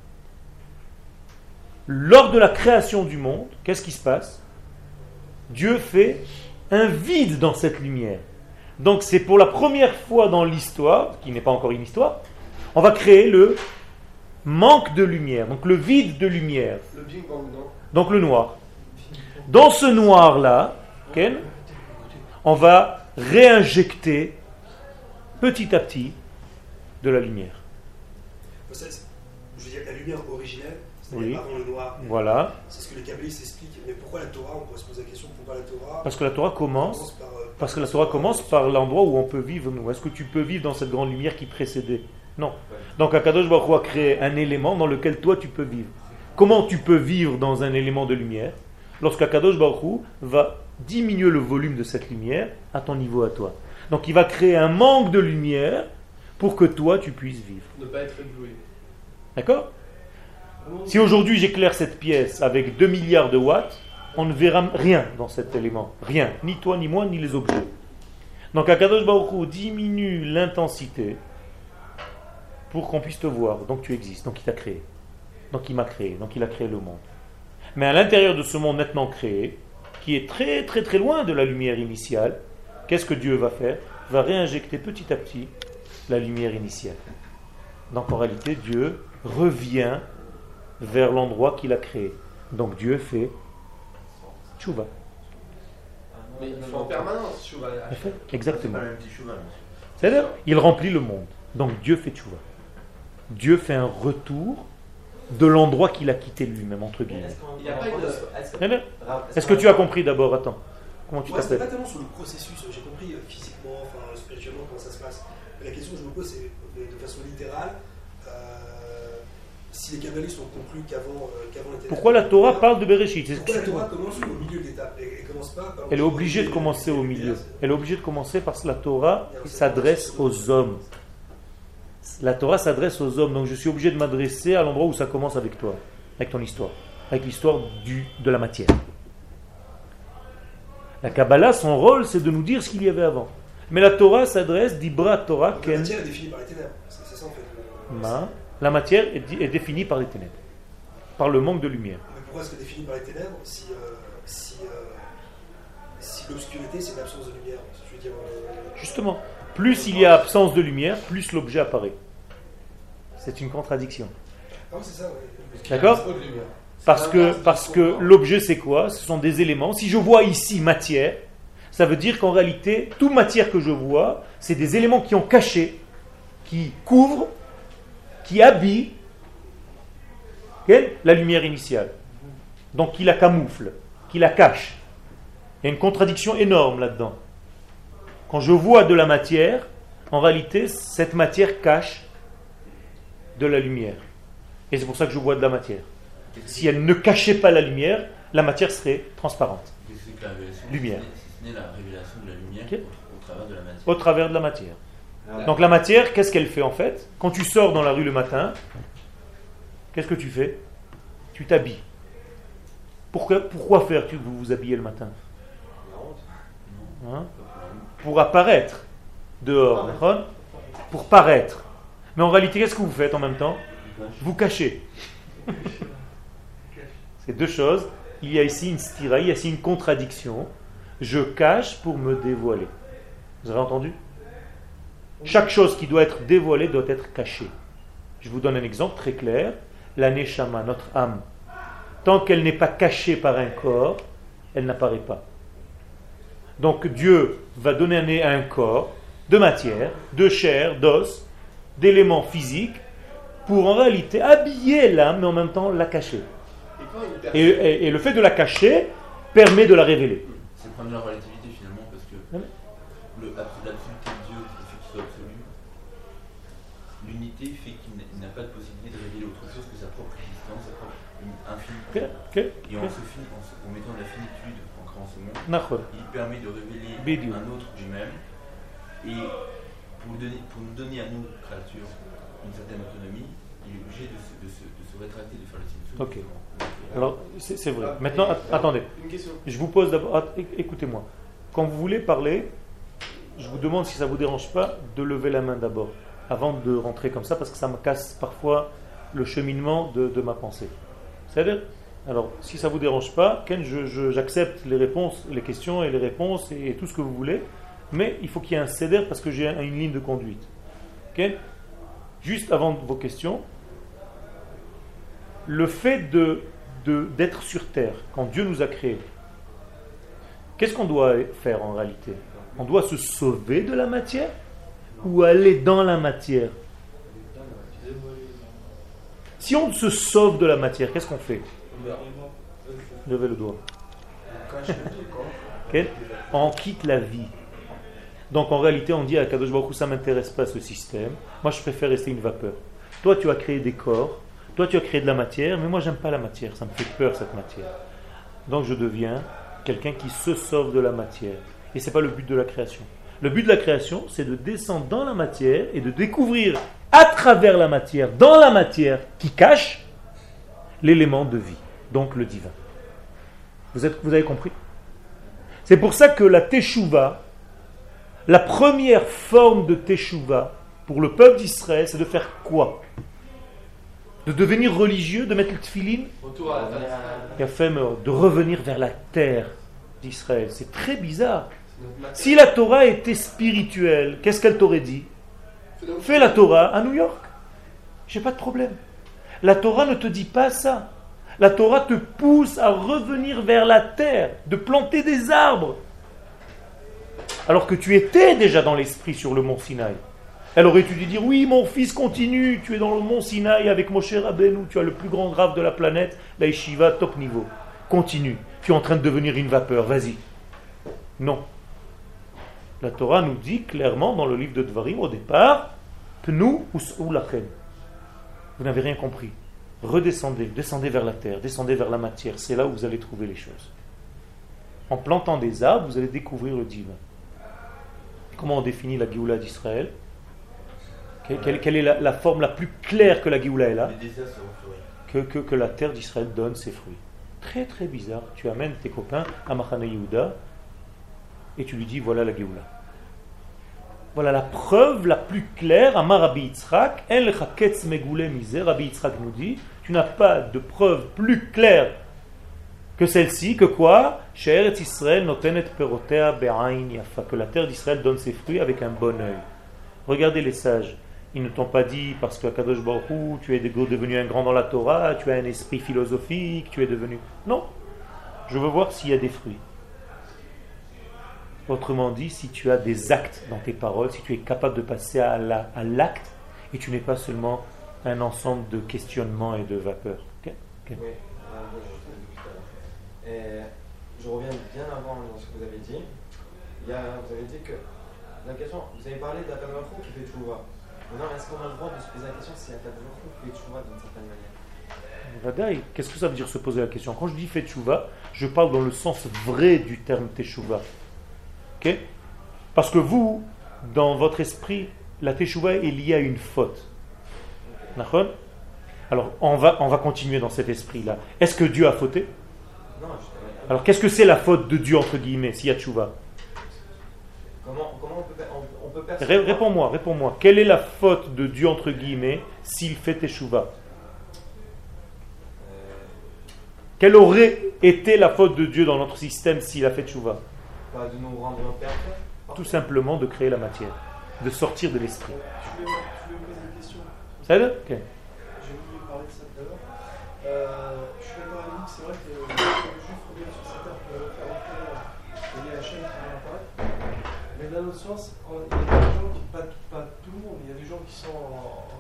Lors de la création du monde, qu'est-ce qui se passe? Dieu fait un vide dans cette lumière. Donc c'est pour la première fois dans l'histoire, qui n'est pas encore une histoire, on va créer le manque de lumière, donc le vide de lumière, Le donc le noir. Dans ce noir-là, on va réinjecter petit à petit de la lumière. C'est- c'est- Je veux dire, la lumière originelle, Oui. avant le noir. Voilà, C'est ce que les kabbalistes expliquent. Mais pourquoi la Torah On pourrait se poser la question pourquoi la Torah parce que la Torah commence commence par, euh, Parce que la Torah commence par l'endroit où on peut vivre, nous. Est-ce que tu peux vivre dans cette grande lumière qui précédait? Non. Donc Akadosh Baruch a créé un élément dans lequel toi tu peux vivre. Comment tu peux vivre dans un élément de lumière? Lorsqu'Akadosh Baruch Hu va diminuer le volume de cette lumière à ton niveau à toi. Donc il va créer un manque de lumière pour que toi tu puisses vivre. Ne pas être ébloui. D'accord? Si aujourd'hui j'éclaire cette pièce avec 2 milliards de watts, on ne verra rien dans cet élément. Rien. Ni toi, ni moi, ni les objets. Donc Akadosh Baruch diminue l'intensité pour qu'on puisse te voir. Donc tu existes. Donc il t'a créé. Donc il m'a créé. Donc il a créé le monde. Mais à l'intérieur de ce monde nettement créé, qui est très très très loin de la lumière initiale, qu'est-ce que Dieu va faire? Va réinjecter petit à petit la lumière initiale. Donc en réalité, Dieu revient vers l'endroit qu'il a créé. Donc Dieu fait tchouva. Mais il en permanence, vois. Exactement. C'est-à-dire, il remplit le monde. Donc Dieu fait tchouva. Dieu fait un retour de l'endroit qu'il a quitté lui-même, entre guillemets. Il Est-ce que tu as compris d'abord? Attends. Comment tu t'appelles pas tellement sur le processus, j'ai compris euh, physiquement, enfin spirituellement comment ça se passe. Mais la question que je me pose, c'est de façon littérale, euh, si les kabbalistes ont conclu qu'avant euh, Pourquoi la Torah parle de Bereshit? Pourquoi la Torah commence au milieu de l'étape et, et commence pas par Elle est obligée de commencer au milieu. Elle est obligée de commencer parce que la Torah s'adresse aux hommes. La Torah s'adresse aux hommes, donc je suis obligé de m'adresser à l'endroit où ça commence avec toi, avec ton histoire, avec l'histoire de la matière. La Kabbalah, son rôle, c'est de nous dire ce qu'il y avait avant. Mais la Torah s'adresse, d'Ibra Torah, Donc, La Ken, matière est définie par les ténèbres, c'est ça en fait. le- Ma. La matière est, définie par les ténèbres, par le manque de lumière. Mais pourquoi est-ce que définie par les ténèbres si, euh, si, euh, si l'obscurité c'est l'absence de lumière Je veux dire, euh, Justement, plus il y a absence de lumière, plus l'objet apparaît. C'est une contradiction. Ah oui, c'est ça, ouais. D'accord? Parce que, parce que l'objet, c'est quoi? Ce sont des éléments. Si je vois ici matière, ça veut dire qu'en réalité, toute matière que je vois, c'est des éléments qui ont caché, qui couvrent, qui habillent la lumière initiale. Donc qui la camoufle, qui la cache. Il y a une contradiction énorme là-dedans. Quand je vois de la matière, en réalité, cette matière cache de la lumière. Et c'est pour ça que je vois de la matière. Si elle ne cachait pas la lumière, la matière serait transparente. Lumière. Si ce n'est la révélation de la lumière Ok. au, travers de la matière. Alors, Donc la matière, qu'est-ce qu'elle fait en fait? Quand tu sors dans la rue le matin, qu'est-ce que tu fais? Tu t'habilles. Pourquoi, pourquoi faire que vous vous habillez le matin? Hein? Pour apparaître dehors, d'accord? Pour paraître. Mais en réalité, qu'est-ce que vous faites en même temps? Vous cachez. C'est deux choses. Il y a ici une stira, il y a ici une contradiction. Je cache pour me dévoiler. Vous avez entendu? Chaque chose qui doit être dévoilée doit être cachée. Je vous donne un exemple très clair. La neshama, notre âme, tant qu'elle n'est pas cachée par un corps, elle n'apparaît pas. Donc Dieu va donner à un corps de matière, de chair, d'os, d'éléments physiques, pour en réalité habiller l'âme, mais en même temps la cacher. Et le fait de la cacher permet de la révéler. C'est le problème de la relativité finalement parce que Ouais. le, l'absoluté de Dieu qui fait qu'il soit absolu, l'unité fait qu'il n'a- pas de possibilité de révéler autre chose que sa propre existence, sa propre infinité. Et en, se en, se- en mettant de la finitude en créant ce monde, il permet de révéler un autre lui-même et pour, donner, pour nous donner à nous, créatures, une certaine autonomie, il est obligé de se, de se, de se rétracter, de faire le signe. Alors, c'est vrai. Maintenant, attendez. Je vous pose d'abord. Écoutez-moi. Quand vous voulez parler, je vous demande si ça vous dérange pas de lever la main d'abord, avant de rentrer comme ça, parce que ça me casse parfois le cheminement de, de ma pensée. C'est-à-dire Alors, si ça vous dérange pas, Ken, je- je- j'accepte les réponses, les questions et les réponses et, et tout ce que vous voulez, mais il faut qu'il y ait un céder parce que j'ai un- une ligne de conduite. Ken Juste avant vos questions, le fait de- d'être sur terre, quand Dieu nous a créés, qu'est-ce qu'on doit faire en réalité? On doit se sauver de la matière ou aller dans la matière? Si on se sauve de la matière, qu'est-ce qu'on fait? Levez le doigt. On quitte la vie. Donc en réalité, on dit à Kadosh Baruch ça m'intéresse pas ce système. Moi, je préfère rester une vapeur. Toi, tu as créé des corps. Toi, tu as créé de la matière, mais moi, j'aime pas la matière. Ça me fait peur cette matière. Donc, je deviens quelqu'un qui se sauve de la matière. Et c'est pas le but de la création. Le but de la création, c'est de descendre dans la matière et de découvrir à travers la matière, dans la matière qui cache l'élément de vie, donc le divin. Vous, êtes, vous avez compris? C'est pour ça que la teshuva, la première forme de teshuva pour le peuple d'Israël, c'est de faire quoi? De devenir religieux, de mettre le tefillin de revenir vers la terre d'Israël. C'est très bizarre. Si la Torah était spirituelle, qu'est-ce qu'elle t'aurait dit? Fais la Torah à New York. J'ai pas de problème. La Torah ne te dit pas ça. La Torah te pousse à revenir vers la terre, de planter des arbres. Alors que tu étais déjà dans l'esprit sur le mont Sinaï. Elle aurait dû dire Oui, mon fils, continue. Tu es dans le mont Sinaï avec Moshe Rabbeinu. Tu as le plus grand grave de la planète, la Yeshiva, top niveau. Continue. Tu es en train de devenir une vapeur. Vas-y. Non. La Torah nous dit clairement dans le livre de Dvarim au départ Pnu ou lachem. Vous n'avez rien compris. Redescendez, descendez vers la terre, descendez vers la matière. C'est là où vous allez trouver les choses. En plantant des arbres, vous allez découvrir le divin. Comment on définit la Géoula d'Israël? Quelle, quelle- quelle est la, la forme la plus claire que la Géoula est là que, que, que la terre d'Israël donne ses fruits. Très très bizarre. Tu amènes tes copains à Machane Yehuda et tu lui dis voilà la Géoula. Voilà la preuve la plus claire à Rabbi Yitzhak. En lecha ketz megoulé misé. Rabbi Yitzhak nous dit tu n'as pas de preuve plus claire que celle-ci, que quoi? Israël notenet perotea be'ain yafa. Que la terre d'Israël donne ses fruits avec un bon œil. Regardez les sages. Ils ne t'ont pas dit parce que Kadosh Baruch tu es devenu un grand dans la Torah, tu as un esprit philosophique, tu es devenu. Non. Je veux voir s'il y a des fruits. Autrement dit, si tu as des actes dans tes paroles, si tu es capable de passer à la- à l'acte et tu n'es pas seulement un ensemble de questionnements et de vapeurs. Oui, euh, moi, je reviens bien avant ce que vous avez dit. Vous avez dit que la question, vous avez parlé d'Akadouakou qui fait. Maintenant, est-ce qu'on a le droit de se poser la question si Akadouakou fait Tchouva d'une certaine manière. Qu'est-ce que ça veut dire se poser la question? Quand je dis fait tchouva, je parle dans le sens vrai du terme teshuva. Ok? Parce que vous, dans votre esprit, la teshuva est liée à une faute. D'accord? Alors, on va, on va continuer dans cet esprit-là. Est-ce que Dieu a fauté? Non, je Alors, qu'est-ce que c'est la faute de Dieu, entre guillemets, s'il y a tchouva Comment, comment on peut, on, on peut Ré- Réponds-moi, réponds-moi. Quelle est la faute de Dieu, entre guillemets, s'il fait teshuva Euh, Quelle aurait été la faute de Dieu dans notre système s'il a fait teshuva pas de nous rendre parfaits Tout simplement de créer la matière, de sortir de l'esprit. Euh, c'est vrai que le juif revient sur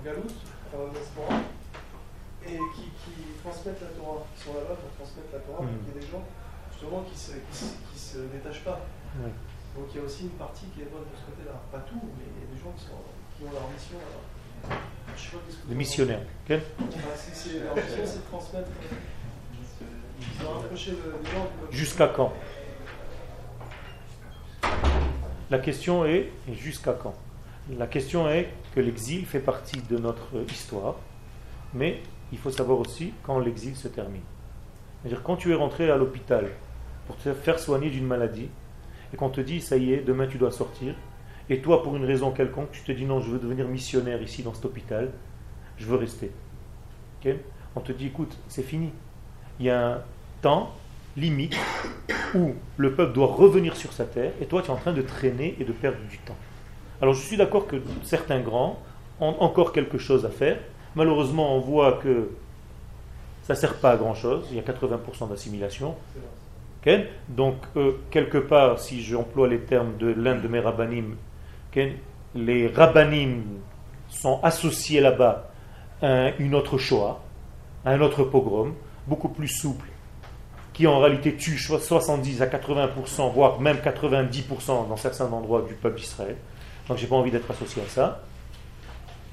galoute, et qui, qui transmettent la Torah, qui sont là-bas pour transmettre la Torah, Mhm. donc il y a des gens justement qui se, qui, se- qui se détachent pas. Oui. Donc il y a aussi une partie qui est bonne de ce côté-là. Pas tout, mais il y a des gens qui, sont, qui ont leur mission là-bas. Je sais pas Les missionnaires. ok pensez. Enfin, c'est- leur mission, c'est de transmettre. euh, Jusqu'à quand? La question est jusqu'à quand? La question est que l'exil fait partie de notre histoire, mais il faut savoir aussi quand l'exil se termine. C'est-à-dire quand tu es rentré à l'hôpital pour te faire soigner d'une maladie et qu'on te dit ça y est, demain tu dois sortir, et toi pour une raison quelconque, tu te dis non, je veux devenir missionnaire ici dans cet hôpital, je veux rester. On te dit écoute, c'est fini. Il y a un temps limite où le peuple doit revenir sur sa terre et toi tu es en train de traîner et de perdre du temps. Alors je suis d'accord que certains grands ont encore quelque chose à faire. Malheureusement, on voit que ça ne sert pas à grand chose. Il y a 80% d'assimilation. Donc, euh, quelque part, si j'emploie les termes de l'un de mes rabbinim, ok, les rabbinim sont associés là-bas à une autre Shoah, à un autre pogrom, beaucoup plus souple, qui en réalité tue 70 à 80%, voire même 90% dans certains endroits du peuple d'Israël. Donc, j'ai pas envie d'être associé à ça.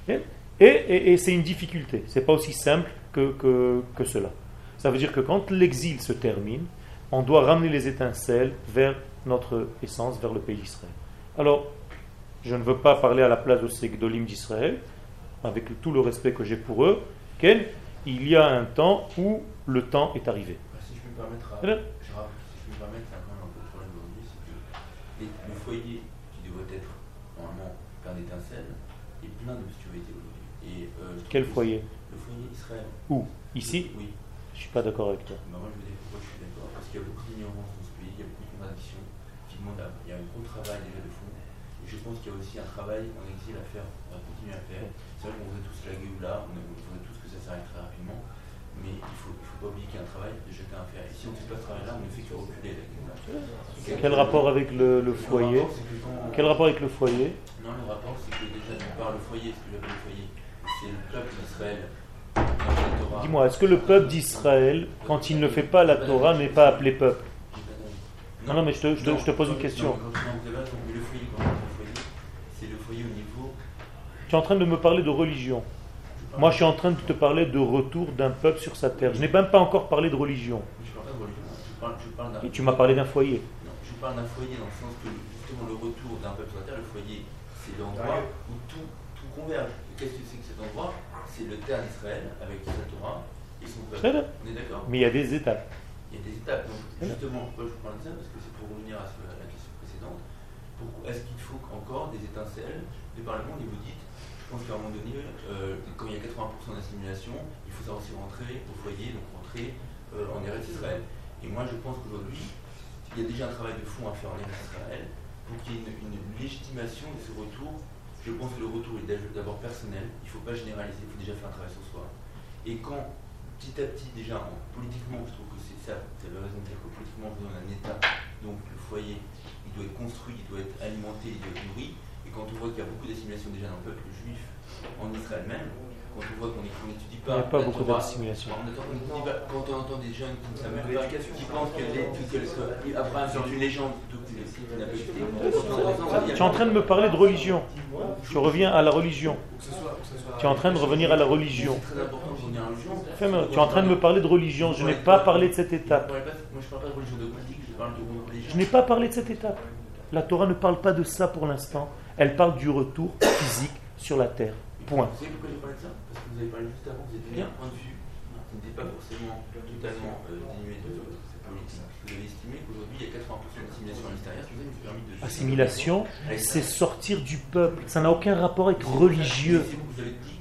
Et, et- et c'est une difficulté. C'est pas aussi simple que, que, que cela. Ça veut dire que quand l'exil se termine, on doit ramener les étincelles vers notre essence, vers le pays d'Israël. Alors, je ne veux pas parler à la place de ces Gdolim d'Israël, avec tout le respect que j'ai pour eux, Ken, il y a un temps où le temps est arrivé. Bah, Si je peux me permettre, à- je rappelle, si je peux me permettre, un peu le problème aujourd'hui, c'est que le foyer qui devrait être normalement plein d'étincelles est plein d'obscurité aujourd'hui. Et, euh, Quel que foyer Le foyer Israël. Où? Ici? Oui. Je suis pas d'accord avec toi. Bah, moi je veux dire pourquoi je suis d'accord? Parce qu'il y a beaucoup d'ignorance dans ce pays, il y a beaucoup de contradictions qui demandent à- Il y a un gros travail déjà de fond. Et je pense qu'il y a aussi un travail en exil à faire, à continuer à faire. C'est vrai qu'on voudrait tous la gueule là, on voudrait tous que ça s'arrête très rapidement. Mais il faut, il faut pas oublier qu'il y a un travail de chacun à faire. Et si on ne fait pas ce travail-là, on ne fait que reculer. Quel rapport avec le, le foyer rapport, quand- Quel rapport avec le foyer Non, le rapport, c'est que déjà, d'une part, le foyer, ce que j'appelle le foyer, c'est le peuple d'Israël. Dis-moi, est-ce que le peuple d'Israël, quand il ne fait pas la Torah, n'est pas appelé peuple. Non, non, mais je te, je te- je te pose une question. Tu es en train de me parler de religion. Moi, je suis en train de te parler de retour d'un peuple sur sa terre. Je n'ai même pas encore parlé de religion. Et tu m'as parlé d'un foyer. Non, je parle d'un foyer dans le sens que justement le retour d'un peuple sur la terre, le foyer, c'est l'endroit où tout, tout converge. Et Qu'est-ce que c'est que cet endroit? C'est le terre d'Israël avec sa Torah et son peuple. Très bien. On est d'accord? Mais il y a des étapes. Il y a des étapes. Donc, justement, pourquoi je vous parle de ça? Parce que c'est pour revenir à, ce- à la question précédente. Pourquoi est-ce qu'il faut encore des étincelles de par le monde? Et vous dites, pense qu'à un moment donné, euh, quand il y a 80% d'assimilation, il faut savoir aussi rentrer au foyer, donc rentrer euh, en Eretz Israël. Et moi, je pense qu'aujourd'hui, il y a déjà un travail de fond à faire en Eretz Israël pour qu'il y ait une, légitimation de ce retour. Je pense que le retour est d'abord personnel, il ne faut pas généraliser, il faut déjà faire un travail sur soi. Et quand petit à petit, déjà, en- politiquement, je trouve que c'est ça, tu avais raison de dire que politiquement, on est un État, donc le foyer, il doit être construit, il doit être alimenté, il doit être nourri. Et quand on voit qu'il y a beaucoup d'assimilation déjà dans le peuple juif, en Israël même, quand on voit qu'on est- n'étudie Il pas. n'y a pas beaucoup d'assimilation. Quand on entend des jeunes qui ne savent même pas, qui pensent que les- que- que- Abraham c'est une légende. Tu es en train de me parler de religion. Tu reviens à la religion. Tu es en train de revenir à la religion. Tu es en train de me parler de religion. Je n'ai pas parlé de cette Je étape. parle pas- Moi, je parle pas de religion dogmatique, je parle de religion. Je n'ai pas parlé de cette étape. La Torah ne parle pas de ça pour l'instant. Elle parle du retour physique sur la terre. Point. Vous savez pourquoi j'ai parlé de ça? Parce que vous avez parlé juste avant, vous avez donné un point de vue qui n'était pas forcément totalement euh, dénué de politique. Vous avez estimé qu'aujourd'hui, il y a 80% d'assimilation à l'extérieur, de... Assimilation, c'est sortir du peuple. Ça n'a aucun rapport avec religieux.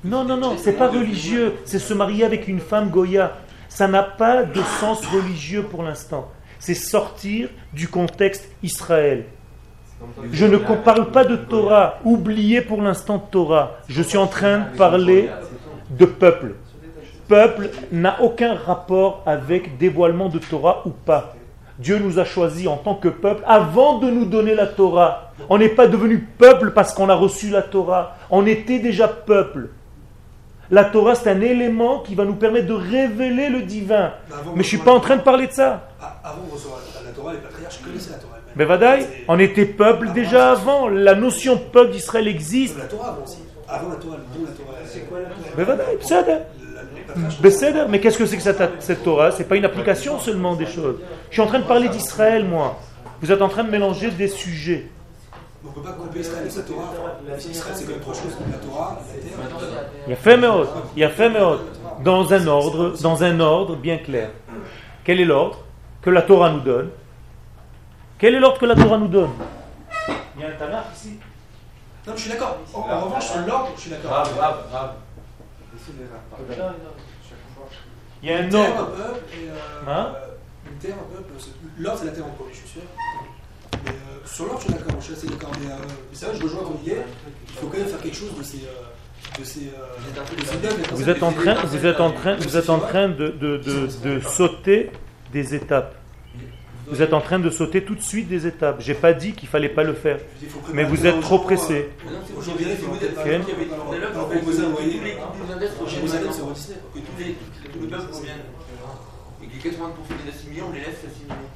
Non, non, non, c'est pas religieux. C'est se marier avec une femme Goya. Ça n'a pas de sens religieux pour l'instant. C'est sortir du contexte Israël. Je ne parle pas de Torah. Oubliez pour l'instant Torah. Je suis en train de parler de peuple. Peuple n'a aucun rapport avec dévoilement de Torah ou pas. Dieu nous a choisis en tant que peuple avant de nous donner la Torah. On n'est pas devenu peuple parce qu'on a reçu la Torah. On était déjà peuple. La Torah, c'est un élément qui va nous permettre de révéler le divin. Mais je ne suis pas en train de parler de ça. Ah, Avant de recevoir la Torah, les patriarches connaissaient la Torah. Mais on était peuple déjà avant. La notion peuple d'Israël existe. La Torah avant aussi. Avant la Torah, d'où la Torah. C'est quoi la Besséder. Mais qu'est-ce que c'est que cette, cette Torah? C'est pas une application seulement des choses. Je suis en train de parler d'Israël, moi. Vous êtes en train de mélanger des sujets. On ne peut pas couper Israël de la Torah. Israël, c'est quand même trois choses. La Torah. Il y a fait. Il y a fait Meod. Dans un ordre, dans un ordre bien clair. Quel est l'ordre que la Torah nous donne? Quel est l'ordre que la Torah nous donne Il y a un Tanakh ici. Non, mais je suis d'accord. En, en revanche, sur l'ordre, je suis d'accord. Grave, grave, grave. Il y a Une un terre, un ordre. peuple, et, euh, Hein euh, une terre, un peuple. c'est- L'ordre, c'est la terre en premier, je suis sûr. Mais euh, sur l'ordre, je suis d'accord. Je suis assez d'accord. Mais, euh, mais c'est vrai, je rejoins ton idée. Il faut quand même faire quelque chose de ces. euh, de ces. de ces immeubles, Vous êtes en train, vous êtes en train, vous êtes en train de, de- de- de sauter des étapes. Vous êtes en train de sauter tout de suite des étapes. J'ai pas dit qu'il fallait pas le faire, mais vous êtes trop pressé. euh. Et que les 80% des assimilés, on les laisse s'assimiler.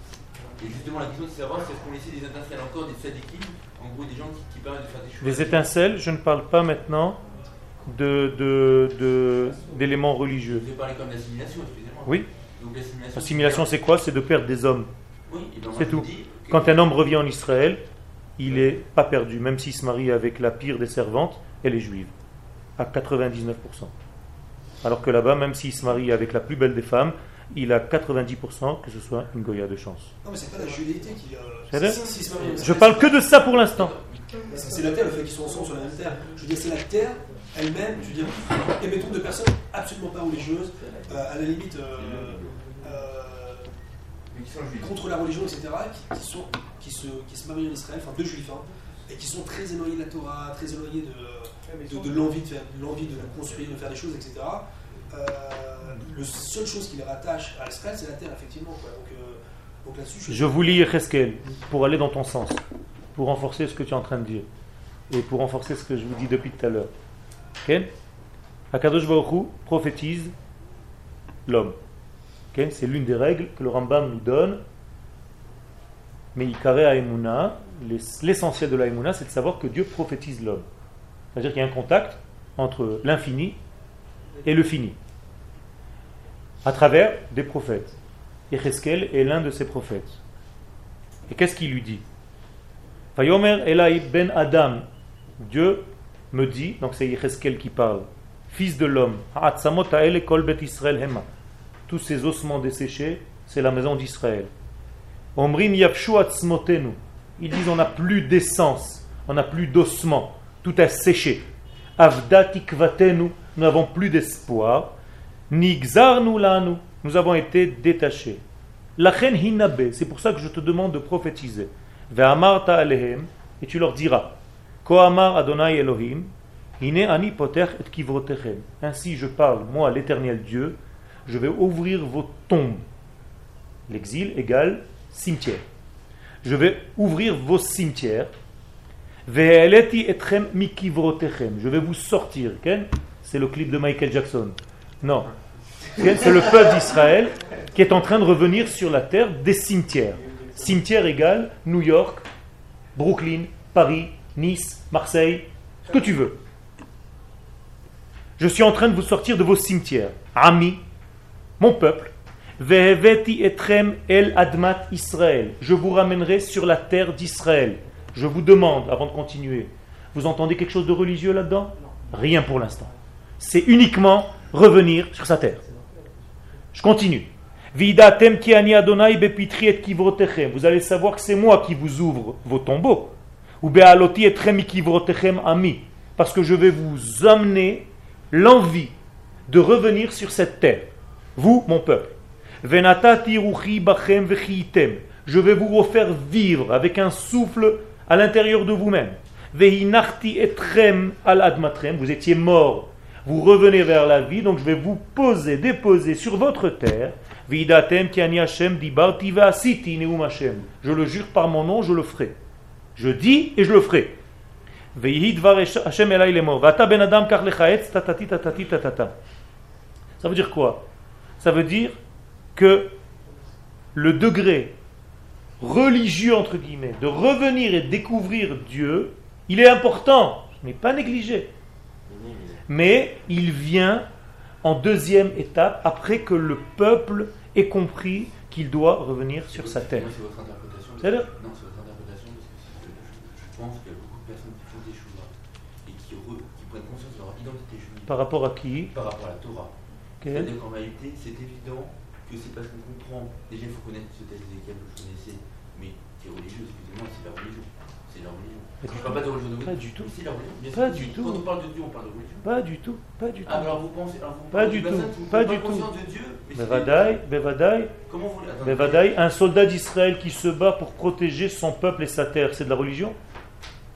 Et justement, la question de savoir, c'est est-ce qu'on laisse des étincelles encore, des sadikim, en gros, des gens qui, qui permettent de faire des choses. Les étincelles, je ne parle pas maintenant de, d'éléments religieux. Vous avez parlé comme d'assimilation, excusez-moi. Oui. Donc l'assimilation. Assimilation, c'est quoi C'est de perdre des hommes. Et C'est tout. Quand un homme revient en Israël, il n'est pas perdu, même s'il se marie avec la pire des servantes, elle est juive, à 99%. Alors que là-bas, même s'il se marie avec la plus belle des femmes, il a 90% que ce soit une Goya de chance. Non, mais c'est pas la judéité qui. euh, si- si- Je parle que de ça pour l'instant. C'est c'est la terre, le fait qu'ils sont ensemble sur la même terre. Je veux dire, c'est la terre elle-même, je veux dire, émettons de personnes absolument pas religieuses, euh, à la limite euh, Mais qui sont juifs. contre la religion, etc., qui, qui sont, qui, se, qui se marient en Israël, enfin deux juifs, hein, et qui sont très éloignés de la Torah, très éloignés de, de, de l'envie de faire, de l'envie de construire, de faire des choses, etc. Euh, la seule chose qui les rattache à Israël, c'est la terre, effectivement. Quoi. Donc, euh, donc là-dessus, Je vous lis Cheskel pour aller dans ton sens, pour renforcer ce que tu es en train de dire, et pour renforcer ce que je vous dis depuis tout à l'heure. Ok? Akadosh Baruch Hu prophétise l'homme. C'est l'une des règles que le Rambam nous donne. Mais Ikare Aemuna, l'essentiel de la Aemuna, c'est de savoir que Dieu prophétise l'homme. C'est-à-dire qu'il y a un contact entre l'infini et le fini, à travers des prophètes. Yecheskel est l'un de ces prophètes. Et qu'est-ce qu'il lui dit? Vayomer Elai ben Adam, Dieu me dit, donc c'est Yecheskel qui parle, fils de l'homme, hema. Tous ces ossements desséchés, c'est la maison d'Israël. Omrim yafshu atzmotenu. Ils disent on n'a plus d'essence, on n'a plus d'ossements, tout a séché. Avda tikvatenu, nous n'avons plus d'espoir. Nigzarnu lanu, nous avons été détachés. Lachen hinabe, c'est pour ça que je te demande de prophétiser. Ve'amarta alehem, et tu leur diras. Ko amar Adonai Elohim, hine ani poter et kivrotechem. Ainsi je parle, moi l'éternel Dieu, je vais ouvrir vos tombes. L'exil égale cimetière. Je vais ouvrir vos cimetières. Je vais vous sortir. C'est le clip de Michael Jackson. Non. C'est le peuple d'Israël qui est en train de revenir sur la terre des cimetières. Cimetière égale New York, Brooklyn, Paris, Nice, Marseille, Ce que tu veux. Je suis en train de vous sortir de vos cimetières. Ami, mon peuple. Veheveti etrem el admat Israël. Je vous ramènerai sur la terre d'Israël. Je vous demande, avant de continuer, vous entendez quelque chose de religieux là-dedans? Rien pour l'instant. C'est uniquement revenir sur sa terre. Je continue. Vidatem ki ani Adonai bepitri et kivrotechem. Vous allez savoir que c'est moi qui vous ouvre vos tombeaux. Ou ami. Parce que je vais vous amener l'envie de revenir sur cette terre. Vous, mon peuple. Je vais vous refaire vivre avec un souffle à l'intérieur de vous-même. Etrem. Vous étiez mort. Vous revenez vers la vie, donc je vais vous poser, déposer sur votre terre. Je le jure par mon nom, je le ferai. Je dis et je le ferai. Ça veut dire quoi? Ça veut dire que le degré religieux, entre guillemets, de revenir et découvrir Dieu, il est important, ce n'est pas négligé. Mais il vient en deuxième étape après que le peuple ait compris qu'il doit revenir sur sa terre. C'est votre interprétation. C'est-à-dire Non, c'est votre interprétation parce que je, je pense qu'il y a beaucoup de personnes qui font des choses et qui prennent conscience de leur identité juive Par rapport à qui? Par rapport à la Torah. C'est-à-dire qu'en réalité, c'est évident que c'est parce qu'on comprend. Déjà, il faut connaître ce texte d'Ézéchiel que je connaissais, mais qui est religieux, excusez-moi, c'est la religion. C'est la religion. Pas Je parle pas de religion de Pas du tout. C'est religion. Pas du tout. Quand on parle de Dieu, on parle de religion. Pas du tout, pas du tout. Ah, alors vous pensez. Pas du de tout, pas du tout. de Dieu, Bevadaï, Bevadaï, Comment vous. Bevadaï, un soldat d'Israël qui se bat pour protéger son peuple et sa terre, c'est de la religion Je parle- je parle-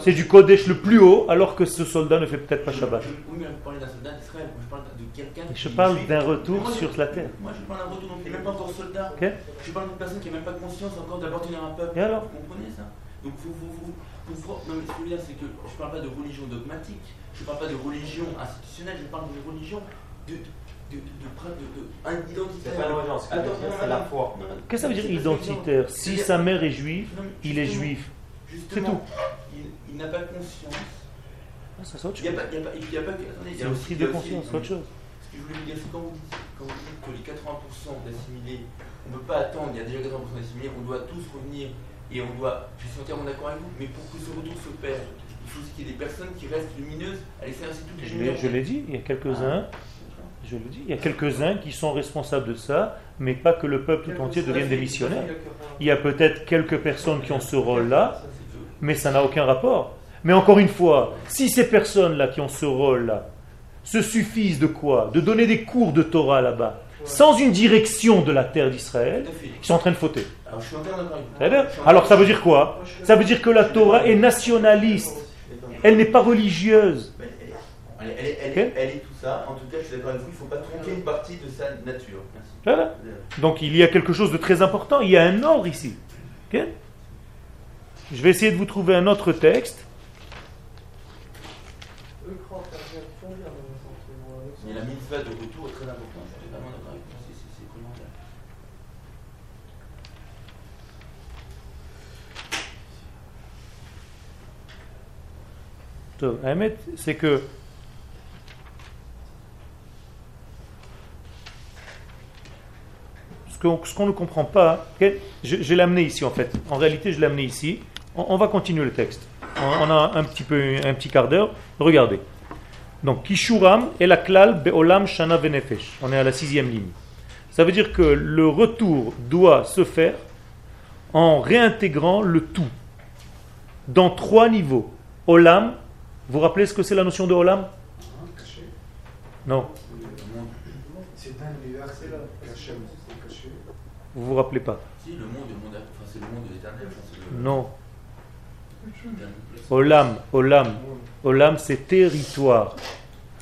C'est du Kodesh le plus haut, alors que ce soldat ne fait peut-être pas Shabbat. Je- Oui, mais vous parlez d'un soldat d'Israël. Moi, je parle de quelqu'un. Je qui est parle juif. d'un retour Moi, je- sur la terre. Moi, je parle d'un retour, donc il n'est même pas encore soldat. Je parle d'une personne qui n'a même pas conscience encore d'appartenir à un peuple. Et alors Vous comprenez ça? Donc, vous, vous, vous, vous- vous- non, mais ce que je veux dire, c'est que je ne parle pas de religion dogmatique, je ne parle pas de religion institutionnelle, je parle de religion de. de. de. de. de, identitaire. C'est pas c'est la foi. Qu'est-ce que ça veut dire identitaire? Si sa mère est juive, il est juif. Justement, tout. il, il n'a pas conscience. Ah, ça, c'est autre Il n'y a chose. pas. Il y a pas, il y a pas que- attendez, il y C'est a aussi- de conscience, c'est autre chose. Ce que je voulais vous dire, c'est quand vous dites, quand vous dites que les 80% d'assimilés, on ne peut pas attendre, il y a déjà 80% d'assimilés, on doit tous revenir et on doit. Je suis entièrement d'accord avec vous, mais pour que ce retour se perde, il faut qu'il y ait des personnes qui restent lumineuses à laisser ainsi toutes les Je l'ai- lumières. Je l'ai dit, il y a quelques-uns, je le dis, il y a quelques-uns qui sont responsables de ça, mais pas que le peuple tout entier devienne des missionnaires. Il y a peut-être quelques personnes qui ont ce rôle-là, mais ça n'a aucun rapport. Mais encore une fois, si ces personnes-là qui ont ce rôle-là se suffisent de quoi? De donner des cours de Torah là-bas, sans une direction de la terre d'Israël, ils sont en train de fauter. Alors ça veut dire quoi? Ça veut dire que la Torah est nationaliste, elle n'est pas religieuse. Elle, est- ça. En tout cas, je suis d'accord avec vous, il ne faut pas tronquer une partie de sa nature. Merci. Voilà. Donc il y a quelque chose de très important, il y a un ordre ici. Ok Je vais essayer de vous trouver un autre texte. Mais la mitzvah de retour est très importante, je suis totalement d'accord avec vous, c'est- primordial. C'est que qu'on ce qu'on ne comprend pas, je, je l'ai amené ici en fait. En réalité, je l'ai amené ici. On, on va continuer le texte. On, on a un petit peu, un petit quart d'heure. Regardez. Donc, Kishuram et la klal beolam shana venefesh. On est à la sixième ligne. Ça veut dire que le retour doit se faire en réintégrant le tout dans trois niveaux. Olam, vous vous rappelez ce que c'est la notion de Olam? Non, C'est un universel caché. caché. Vous vous rappelez pas. Si, le monde, le monde, enfin, c'est le monde de l'éternel. enfin, c'est le- Non. Olam, Olam, Olam c'est territoire.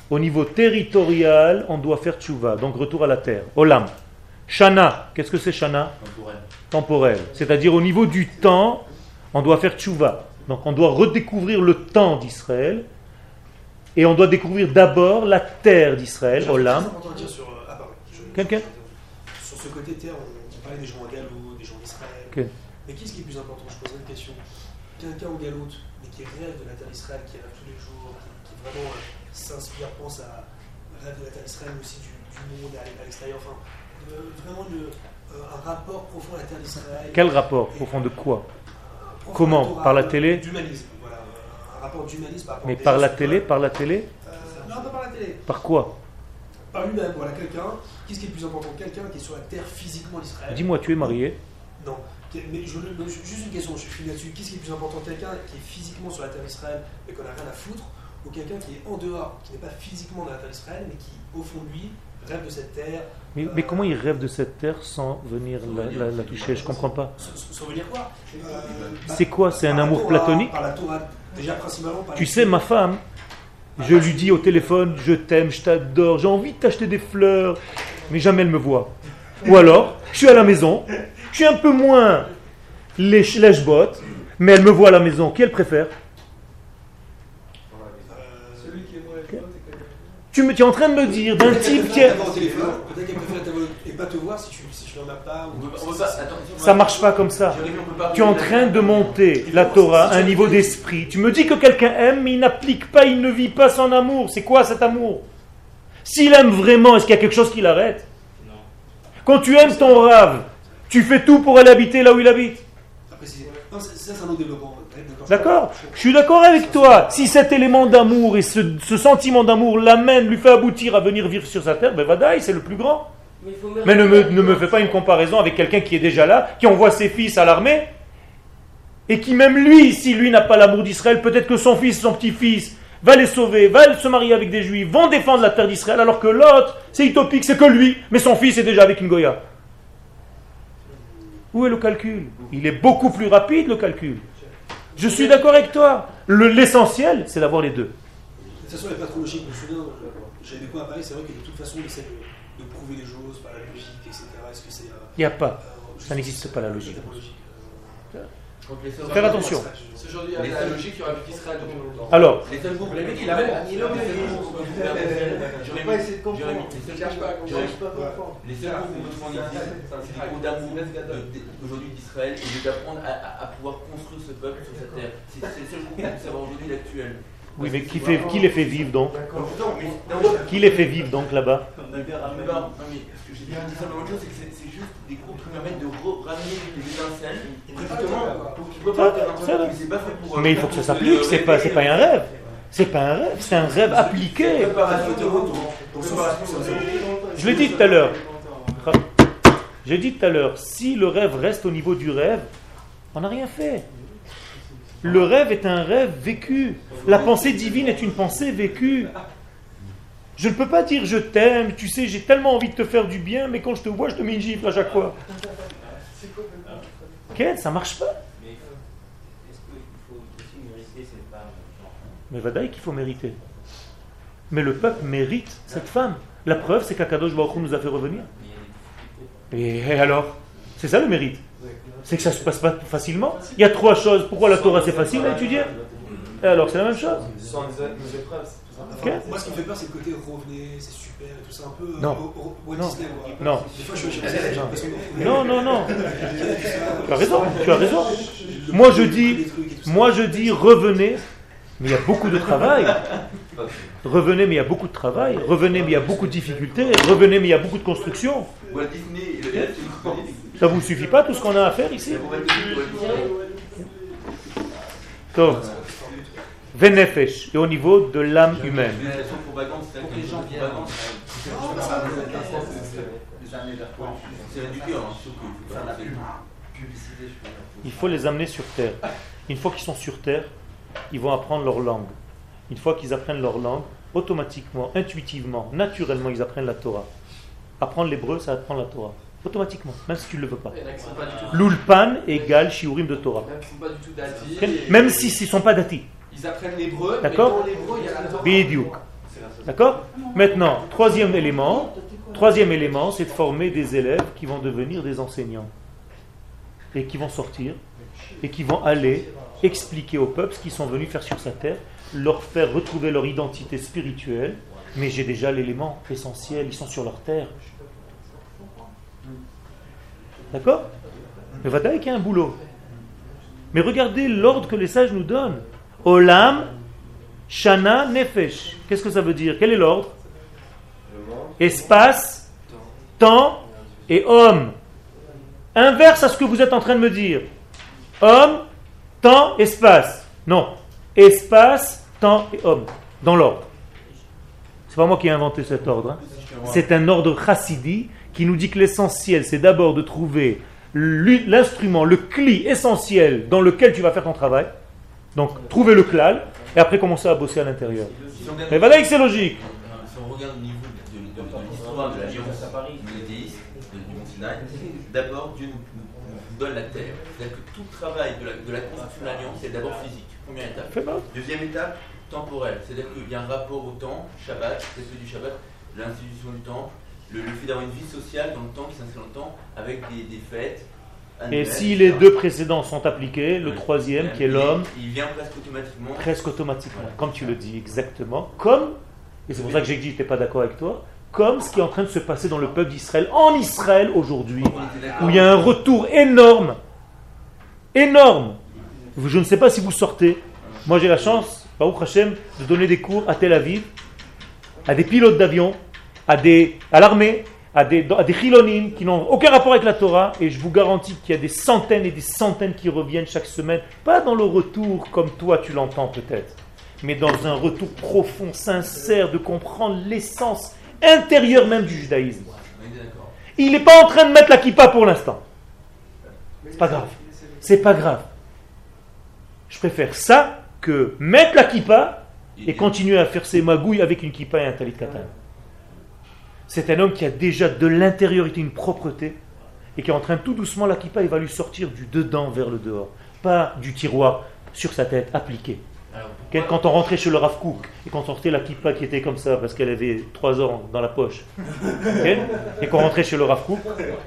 Au niveau territorial, on doit faire tchouva, donc retour à la terre. Olam. Shana, qu'est-ce que c'est Shana? Temporel. Temporel. C'est-à-dire au niveau du temps, on doit faire tchouva. Donc on doit redécouvrir le temps d'Israël. Et on doit découvrir d'abord la terre d'Israël, Olam. euh, ah, Quelqu'un? Sur ce côté terre, on, on parlait des gens à Gallo, des gens d'Israël. Mais qu'est-ce qui est plus important? Je poserai une question. quelqu'un au galoute, mais qui rêve de la terre d'Israël, qui rêve tous les jours, qui, qui vraiment euh, s'inspire, pense à rêve de la terre d'Israël, mais aussi du, du monde à, à l'extérieur, enfin, euh, vraiment le- euh, un rapport profond à la terre d'Israël. Quel rapport Au fond de quoi? Profond Comment? Par la télé? D'humanisme, voilà. Un rapport d'humanisme par Mais par la télé? Par la télé? Euh, Non, pas par la télé. Par quoi? Par lui-même, voilà, quelqu'un. Qu'est-ce qui est le plus important? Quelqu'un qui est sur la terre physiquement d'Israël. Dis-moi, tu es marié? Non. Mais je, juste une question, je finis là-dessus. Qu'est-ce qui est le plus important? Quelqu'un qui est physiquement sur la terre d'Israël mais qu'on n'a rien à foutre Ou quelqu'un qui est en dehors, qui n'est pas physiquement dans la terre d'Israël mais qui, au fond de lui, rêve de cette terre mais, mais comment il rêve de cette terre sans venir la, la- la toucher? Je comprends pas. Sans sans venir quoi? Euh, C'est quoi? C'est un amour Torah, platonique? Par la Torah, déjà principalement par Tu sais, ma femme, je lui dis au téléphone, je t'aime, je t'adore, j'ai envie de t'acheter des fleurs, mais jamais elle me voit. Ou alors, je suis à la maison, je suis un peu moins lèche- lèche-botte, mais elle me voit à la maison. Qui elle préfère? Celui qui est moins avec toi, t'es quand même. tu, me, tu es en train de me dire d'un type qui est... T'avoir au téléphone, Peut-être qu'elle préfère t'avoir et pas te voir si tu si tu n'en as pas. On Ou peut, on peut pas, attends, Ça marche pas comme ça. Tu es en train de monter la Torah à un niveau d'esprit. Tu me dis que quelqu'un aime, mais il n'applique pas, il ne vit pas son amour. C'est quoi cet amour? S'il aime vraiment, est-ce qu'il y a quelque chose qui l'arrête? Quand tu aimes ton rave, tu fais tout pour aller habiter là où il habite. Après, c'est- non, c'est- ça, c'est un autre développement. D'accord Je suis d'accord avec toi. Si cet élément d'amour et ce, ce sentiment d'amour l'amène, lui fait aboutir à venir vivre sur sa terre, ben Vadaï, c'est le plus grand. Mais ne me, ne me fais pas une comparaison avec quelqu'un qui est déjà là, qui envoie ses fils à l'armée, et qui même lui, si lui n'a pas l'amour d'Israël, peut-être que son fils, son petit-fils, va les sauver, va se marier avec des juifs, vont défendre la terre d'Israël, alors que l'autre, c'est utopique, c'est que lui, mais son fils est déjà avec une Goya. Où est le calcul? Il est beaucoup plus rapide, le calcul. Je suis d'accord avec toi. Le- L'essentiel, c'est d'avoir les deux. De toute façon, elle n'est pas trop logique. Je me souviens, euh, j'avais des cours à Paris, c'est vrai que de toute façon, on essaie de, de prouver les choses par la logique, etc. Est-ce que c'est. euh, Il n'y a pas. euh, Ça n'existe pas, la logique. Faire attention. C'est aujourd'hui avec la logique, il y aura plus d'Israël depuis longtemps. Alors, Les seuls groupes, Mais les il a même- il a même- Jérémy, Faut pas essayer de comprendre. Jérémy, les seuls Cherche pas à groupes- comprendre. Jérémy, Cherche pas à comprendre. Les seuls groupes où on existe, c'est groupes d'amour aujourd'hui d'Israël et d'apprendre à, pouvoir construire ce peuple sur cette terre. C'est le seul qu'on avoir aujourd'hui l'actuel. Oui, mais qui, fait, qui les fait vivre donc Qui les fait vivre donc là-bas Non, mais non, mais ce que j'ai dit simplement autre chose, c'est que c'est juste des groupes qui permettent de re- ramener les étincelles, justement, pour qu'ils peuvent Ça, faire un mais c'est pas fait pour. Mais il faut que ça s'applique, c'est pas, c'est pas un rêve. C'est pas un rêve, c'est un rêve appliqué. Je l'ai dit tout à l'heure. J'ai dit tout à l'heure, si le rêve reste au niveau du rêve, on n'a rien fait. Le rêve est un rêve vécu. La pensée divine est une pensée vécue. Je ne peux pas dire je t'aime, tu sais, j'ai tellement envie de te faire du bien, mais quand je te vois, je te mets une gifle à chaque fois. Quel Ça marche pas. Mais Vadaï qu'il faut mériter. Mais le peuple mérite cette femme. La preuve, c'est qu'Akadosh Baruch nous a fait revenir. Et alors? C'est ça le mérite. C'est que ça se passe pas facilement. Il y a trois choses. Pourquoi la Torah c'est facile à étudier Et alors c'est la même chose. Sans épreuves, tout ça. Moi, ce qui me fait peur, c'est le côté revenez, c'est super et tout ça, un peu. euh, Non. au- au- Walt Non. Disney, quoi. Non. Des fois, je suis chez les gens parce que. Non, non, non. Tu as raison. Tu as raison. Moi je dis, moi je dis revenez. Mais il y a beaucoup de travail. Revenez, mais il y a beaucoup de travail. Revenez, mais il y a beaucoup de difficultés. Revenez, mais il y a beaucoup de construction. Walt Disney, il a Ça vous suffit pas tout ce qu'on a à faire ici Donc, Venefesh, et au niveau de l'âme humaine. Il faut les amener sur terre. Une fois qu'ils sont sur terre, ils vont apprendre leur langue. Une fois qu'ils apprennent leur langue, automatiquement, intuitivement, naturellement, ils apprennent la Torah. Apprendre l'hébreu, ça apprend la Torah. Automatiquement, même si tu ne le veux pas. L'ulpan égale shiurim de Torah. Même s'ils ne sont pas datis. Ils apprennent l'hébreu, mais D'accord dans l'hébreu, il y a la Torah. Bidiouk. D'accord Maintenant, troisième élément, troisième élément, c'est de former des élèves qui vont devenir des enseignants. Et qui vont sortir, et qui vont aller expliquer au peuple ce qu'ils sont venus faire sur sa terre, leur faire retrouver leur identité spirituelle. Mais j'ai déjà l'élément essentiel, ils sont sur leur terre. D'accord Mais Vadaï qu'il y a un boulot. Mais regardez l'ordre que les sages nous donnent. Olam, Shana, Nefesh. Qu'est-ce que ça veut dire Quel est l'ordre Espace, temps et homme. Inverse à ce que vous êtes en train de me dire. Homme, temps, espace. Non. Espace, temps et homme. Dans l'ordre. C'est pas moi qui ai inventé cet ordre. hein. C'est un ordre chassidi qui nous dit que l'essentiel, c'est d'abord de trouver l'instrument, le cli essentiel dans lequel tu vas faire ton travail. Donc, trouver le klal, et après commencer à bosser à l'intérieur. Mais voilà que c'est logique. Si on regarde au niveau de, l'histoire de l'alliance monothéiste de- du Mont Sinaï, d'abord Dieu nous, donne la terre. C'est-à-dire que tout le travail de la, la construction de l'alliance est d'abord physique. Première étape. Deuxième étape, temporelle. C'est-à-dire qu'il y a un rapport au temps, Shabbat, respect du Shabbat, l'institution du temple, le, le fait d'avoir une vie sociale dans le temps qui s'inscrit dans le temps, avec des, des fêtes. Et si les deux précédents sont appliqués, le troisième, qui est l'homme, Il vient presque automatiquement. presque automatiquement, Voilà. comme tu le dis exactement, comme, et c'est pour ça que j'ai dit que je n'étais pas d'accord avec toi, comme ce qui est en train de se passer dans le peuple d'Israël, en Israël aujourd'hui, où il y a un retour énorme, énorme. Je ne sais pas si vous sortez. Moi j'ai la chance, Baruch Hashem, de donner des cours à Tel Aviv, à des pilotes d'avion, à, des, à l'armée, à des, à des chilonim qui n'ont aucun rapport avec la Torah, et je vous garantis qu'il y a des centaines et des centaines qui reviennent chaque semaine, pas dans le retour comme toi tu l'entends peut-être, mais dans un retour profond, sincère, de comprendre l'essence intérieure même du judaïsme. Il n'est pas en train de mettre la kippa pour l'instant. C'est pas grave. C'est pas grave. Je préfère ça que mettre la kippa et continuer à faire ses magouilles avec une kippa et un talit katan. C'est un homme qui a déjà de l'intériorité une propreté et qui est en train tout doucement, la kippa, il va lui sortir du dedans vers le dehors. Pas du tiroir sur sa tête, appliqué. Quel- Quand on rentrait chez le Rav Kook et qu'on sortait la kippa qui était comme ça parce qu'elle avait trois ans dans la poche, et qu'on rentrait chez le Rav Kook,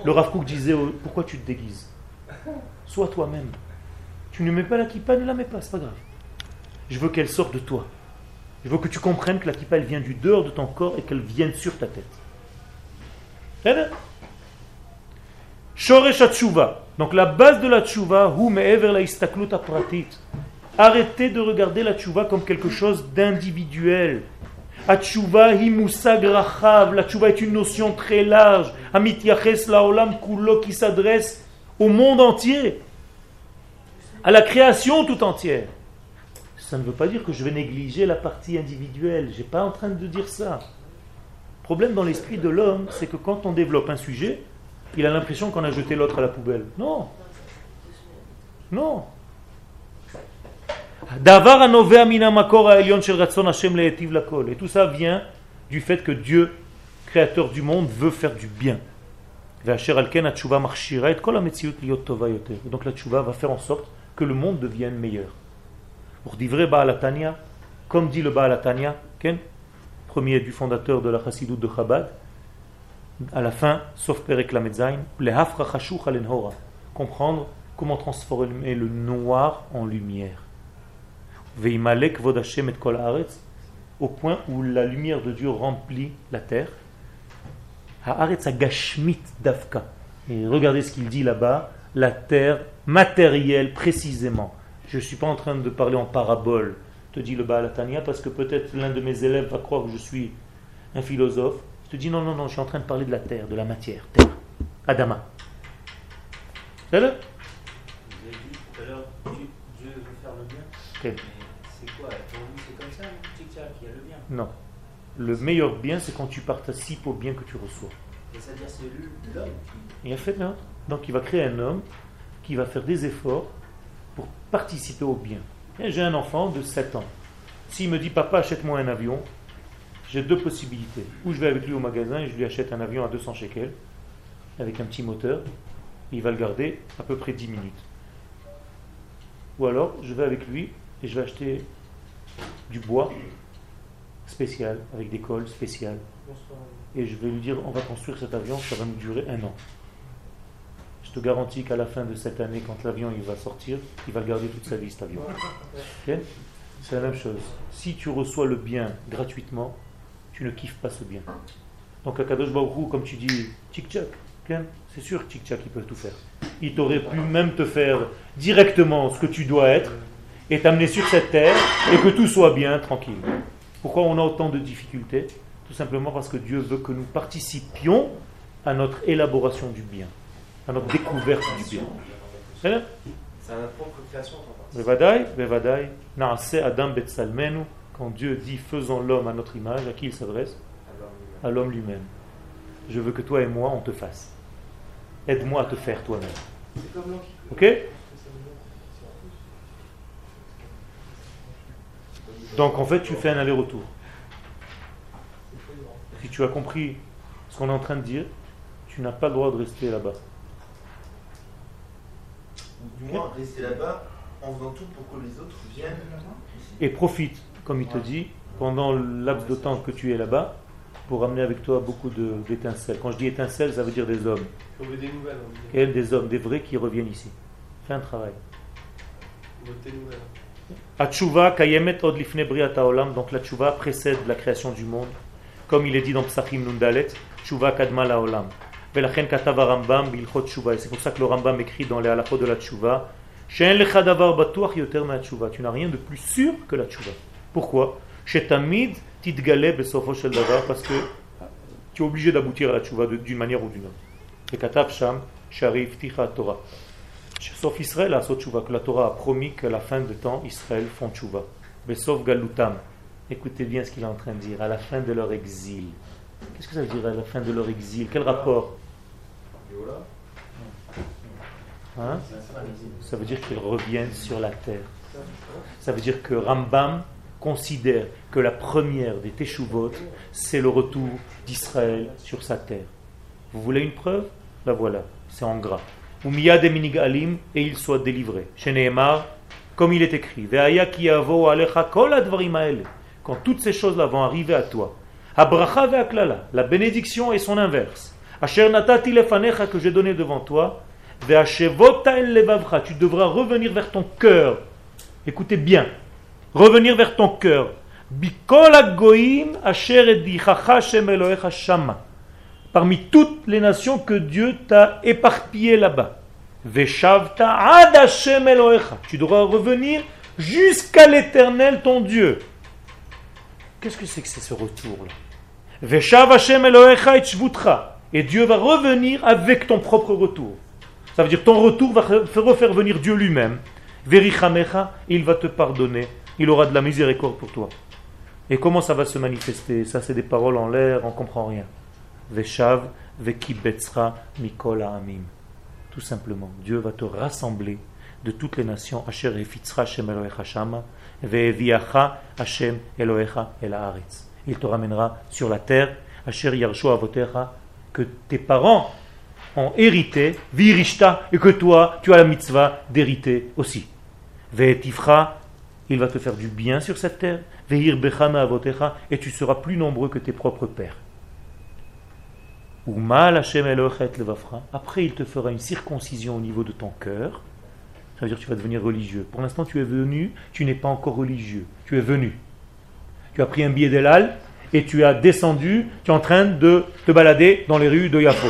le Rav Kook disait oh, Pourquoi tu te déguises? Sois toi-même. Tu ne mets pas la kippa, ne la mets pas, c'est pas grave. Je veux qu'elle sorte de toi. Je veux que tu comprennes que la kippa elle vient du dehors de ton corps et qu'elle vienne sur ta tête. Shoresh Hatshuva. Donc la base de la tchouva, hu me'ever la istaklut pratit. Arrêtez de regarder la tchouva comme quelque chose d'individuel. Musag rachav. La tchouva est une notion très large. Amit yaches laolam kulo qui s'adresse au monde entier. À la création tout entière. Ça ne veut pas dire que je vais négliger la partie individuelle. Je n'ai pas en train de dire ça problème dans l'esprit de l'homme, c'est que quand on développe un sujet, il a l'impression qu'on a jeté l'autre à la poubelle. Non. Non. Et tout ça vient du fait que Dieu, créateur du monde, veut faire du bien. Donc la tchouva va faire en sorte que le monde devienne meilleur. Pour dire Comme dit le Baalatania, premier du fondateur de la chassidoute de Chabad, à la fin, sauf Perek Lametzain, lehafra chashuch alenhora, comprendre comment transformer le noir en lumière. Veimalek vod Hashem et kol au point où la lumière de Dieu remplit la terre. Haaretz agashmit davka. Et regardez ce qu'il dit là-bas, la terre matérielle précisément. Je ne suis pas en train de parler en parabole, te dit le Baal Atania, parce que peut-être l'un de mes élèves va croire que je suis un philosophe. Je te dis non, non, non, je suis en train de parler de la terre, de la matière, terre, Adama. C'est Vous avez dit tout à l'heure, Dieu, veut faire le bien. C'est quoi? Pour vous, c'est comme ça, il y a le bien. Non. Le meilleur bien, c'est quand tu participes au bien que tu reçois. C'est-à-dire, c'est l'homme qui. Il a fait non Donc il va créer un homme qui va faire des efforts pour participer au bien. J'ai un enfant de 7 ans. S'il me dit papa achète-moi un avion, j'ai deux possibilités. Ou je vais avec lui au magasin et je lui achète un avion à 200 shekels avec un petit moteur. Il va le garder à peu près 10 minutes. Ou alors je vais avec lui et je vais acheter du bois spécial avec des cols spéciales et je vais lui dire on va construire cet avion, ça va nous durer un an. Je te garantis qu'à la fin de cette année, quand l'avion il va sortir, il va garder toute sa vie cet avion. C'est la même chose. Si tu reçois le bien gratuitement, tu ne kiffes pas ce bien. Donc à Kadosh Baruch comme tu dis, tic-tac, c'est sûr que tic-tac il peut tout faire. il t'aurait pu même te faire directement ce que tu dois être et t'amener sur cette terre et que tout soit bien, tranquille. Pourquoi on a autant de difficultés? Tout simplement parce que Dieu veut que nous participions à notre élaboration du bien, à notre découverte du bien. C'est notre propre création, adam betsalmenu. Quand Dieu dit faisons l'homme à notre image, à qui il s'adresse? À l'homme lui-même. Je veux que toi et moi on te fasse. Aide-moi à te faire toi-même. Ok? Donc en fait tu fais un aller-retour. Si tu as compris ce qu'on est en train de dire, tu n'as pas le droit de rester là-bas. Ou du moins rester là-bas en faisant tout pour que les autres viennent. Et profite, comme il te dit, pendant le laps de temps que tu es là-bas, pour amener avec toi beaucoup de- d'étincelles. Quand je dis étincelles, ça veut dire des hommes. Des nouvelles. Et des hommes, des vrais qui reviennent ici. Fais un travail. kayemet od lifne. Donc la tchouva précède la création du monde. Comme il est dit dans Psachim Nundalet, tchouva kadma laolam. Velachen c'est pour ça que le Rambam écrit dans les halachot de la tchouva. Tu n'as rien de plus sûr que la tchouva. Pourquoi? Parce que tu es obligé d'aboutir à la tchouva d'une manière ou d'une autre. Torah. Sauf Israël a tchouva, que la Torah a promis qu'à la fin de temps, Israël font tchouva. Sauf Galutam. Écoutez bien ce qu'il est en train de dire. À la fin de leur exil. Qu'est-ce que ça veut dire à la fin de leur exil? Quel rapport? Hein? Ça veut dire qu'ils reviennent sur la terre. Ça veut dire que Rambam considère que la première des Teshuvot, c'est le retour d'Israël sur sa terre. Vous voulez une preuve? La voilà, c'est en gras. Alim, et il soit délivré. Chez Nehemar, comme il est écrit, Ve'aya ki alecha kol advarim quand toutes ces choses-là vont arriver à toi. Abracha ve'aklala, la bénédiction et son inverse. Asher natati lefanecha que j'ai donné devant toi, ve'ashevota el levavcha, tu devras revenir vers ton cœur. Écoutez bien, revenir vers ton cœur. Bikol hagoyim asher edichacha Hashem Elohecha shama parmi toutes les nations que Dieu t'a éparpillées là-bas. Veshavta ad Hashem Elohecha. Tu devras revenir jusqu'à l'éternel ton Dieu. Qu'est-ce que c'est que c'est ce retour-là? Veshav Hashem Elohecha et. Et Dieu va revenir avec ton propre retour. Ça veut dire ton retour va re- refaire venir Dieu lui-même. Verichamecha, il va te pardonner. Il aura de la miséricorde pour toi. Et comment ça va se manifester? Ça, c'est des paroles en l'air, on comprend rien. Veshav vekibetzra mikol ha'amim. Tout simplement, Dieu va te rassembler de toutes les nations. Asher efitzra Hashem Elohecha shama, Hashem el. Il te ramènera sur la terre. Asher yarshu avotecha, que tes parents ont hérité, virishta, et que toi, tu as la mitzvah d'hériter aussi. Ve'etifra, il va te faire du bien sur cette terre. Ve'ir bechama avotecha, et tu seras plus nombreux que tes propres pères. Après, il te fera une circoncision au niveau de ton cœur. Ça veut dire que tu vas devenir religieux. Pour l'instant, tu es venu, tu n'es pas encore religieux. Tu es venu. Tu as pris un billet d'Elal et tu as descendu, tu es en train de te balader dans les rues de Yafo.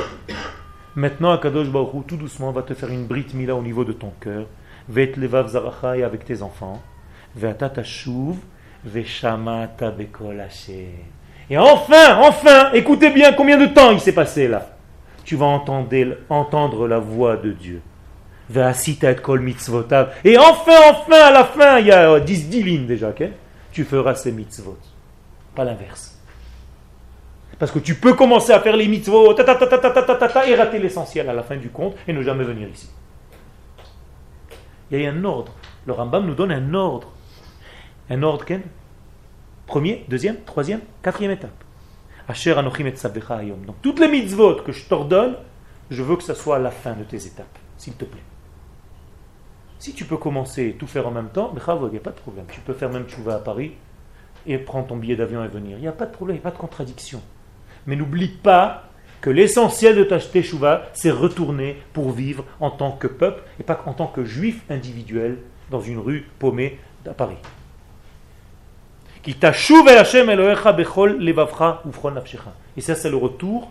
Maintenant, Akadosh Baruch tout doucement, va te faire une brite mila au niveau de ton cœur. Vet levav zaracha et avec tes enfants. Et enfin, enfin, écoutez bien combien de temps il s'est passé là. Tu vas entendre, entendre la voix de Dieu. Et. Et enfin, enfin, à la fin, il y a euh, 10, 10 lignes déjà, Tu feras ces mitzvot pas l'inverse. Parce que tu peux commencer à faire les mitzvot ta, ta, ta, et rater l'essentiel à la fin du compte et ne jamais venir ici. Il y a un ordre. Le Rambam nous donne un ordre. Un ordre, Ken Premier, deuxième, troisième, quatrième étape. Asher Anochim et Hayom. Donc toutes les mitzvot que je t'ordonne, je veux que ce soit à la fin de tes étapes, s'il te plaît. Si tu peux commencer et tout faire en même temps, il n'y a pas de problème. Tu peux faire même tu vas à Paris et prendre ton billet d'avion et venir. Il n'y a pas de problème, il n'y a pas de contradiction. Mais n'oublie pas que l'essentiel de ta teshuva, c'est retourner pour vivre en tant que peuple et pas en tant que juif individuel dans une rue paumée à Paris. Et ça, c'est le retour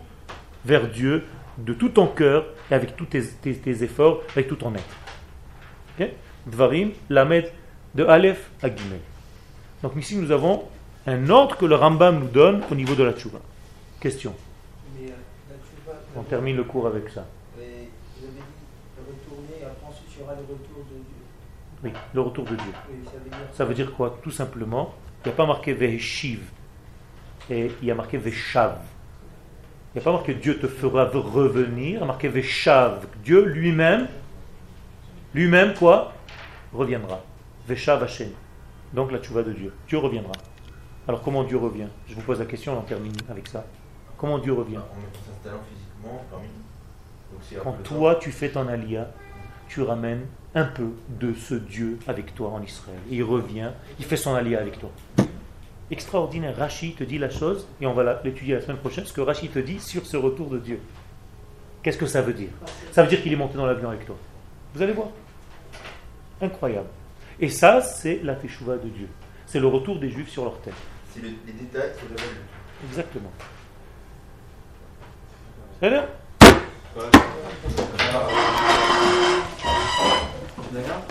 vers Dieu de tout ton cœur et avec tous tes, efforts, avec tout ton être. Dvarim, Lamed, de Aleph à Gimel. Donc ici nous avons un ordre que le Rambam nous donne au niveau de la tchouva. Question. Mais euh, la tchouva, On termine le cours avec ça. Et vous avez dit retourner, après ensuite il y aura le retour de Dieu. Oui, le retour de Dieu. Oui, ça veut dire. Ça veut dire quoi? Tout simplement, il n'y a pas marqué Veheshiv et il y a marqué Veshav. Il n'y a pas marqué Dieu te fera revenir, il y a marqué Veshav. Dieu lui-même, lui-même quoi? Reviendra. Veshav Hashem. Donc la tchouva de Dieu. Dieu reviendra. Alors comment Dieu revient? Je vous pose la question, on en termine avec ça. Comment Dieu revient? En s'installant physiquement parmi nous. Quand toi tu fais ton alia, tu ramènes un peu de ce Dieu avec toi en Israël. Et il revient, il fait son alia avec toi. Extraordinaire. Rashi te dit la chose, et on va l'étudier la semaine prochaine, ce que Rashi te dit sur ce retour de Dieu. Qu'est-ce que ça veut dire? Ça veut dire qu'il est monté dans l'avion avec toi. Vous allez voir. Incroyable. Et ça, c'est la teshuva de Dieu. C'est le retour des Juifs sur leur terre. C'est le- les détails, c'est le. Exactement. C'est bien D'accord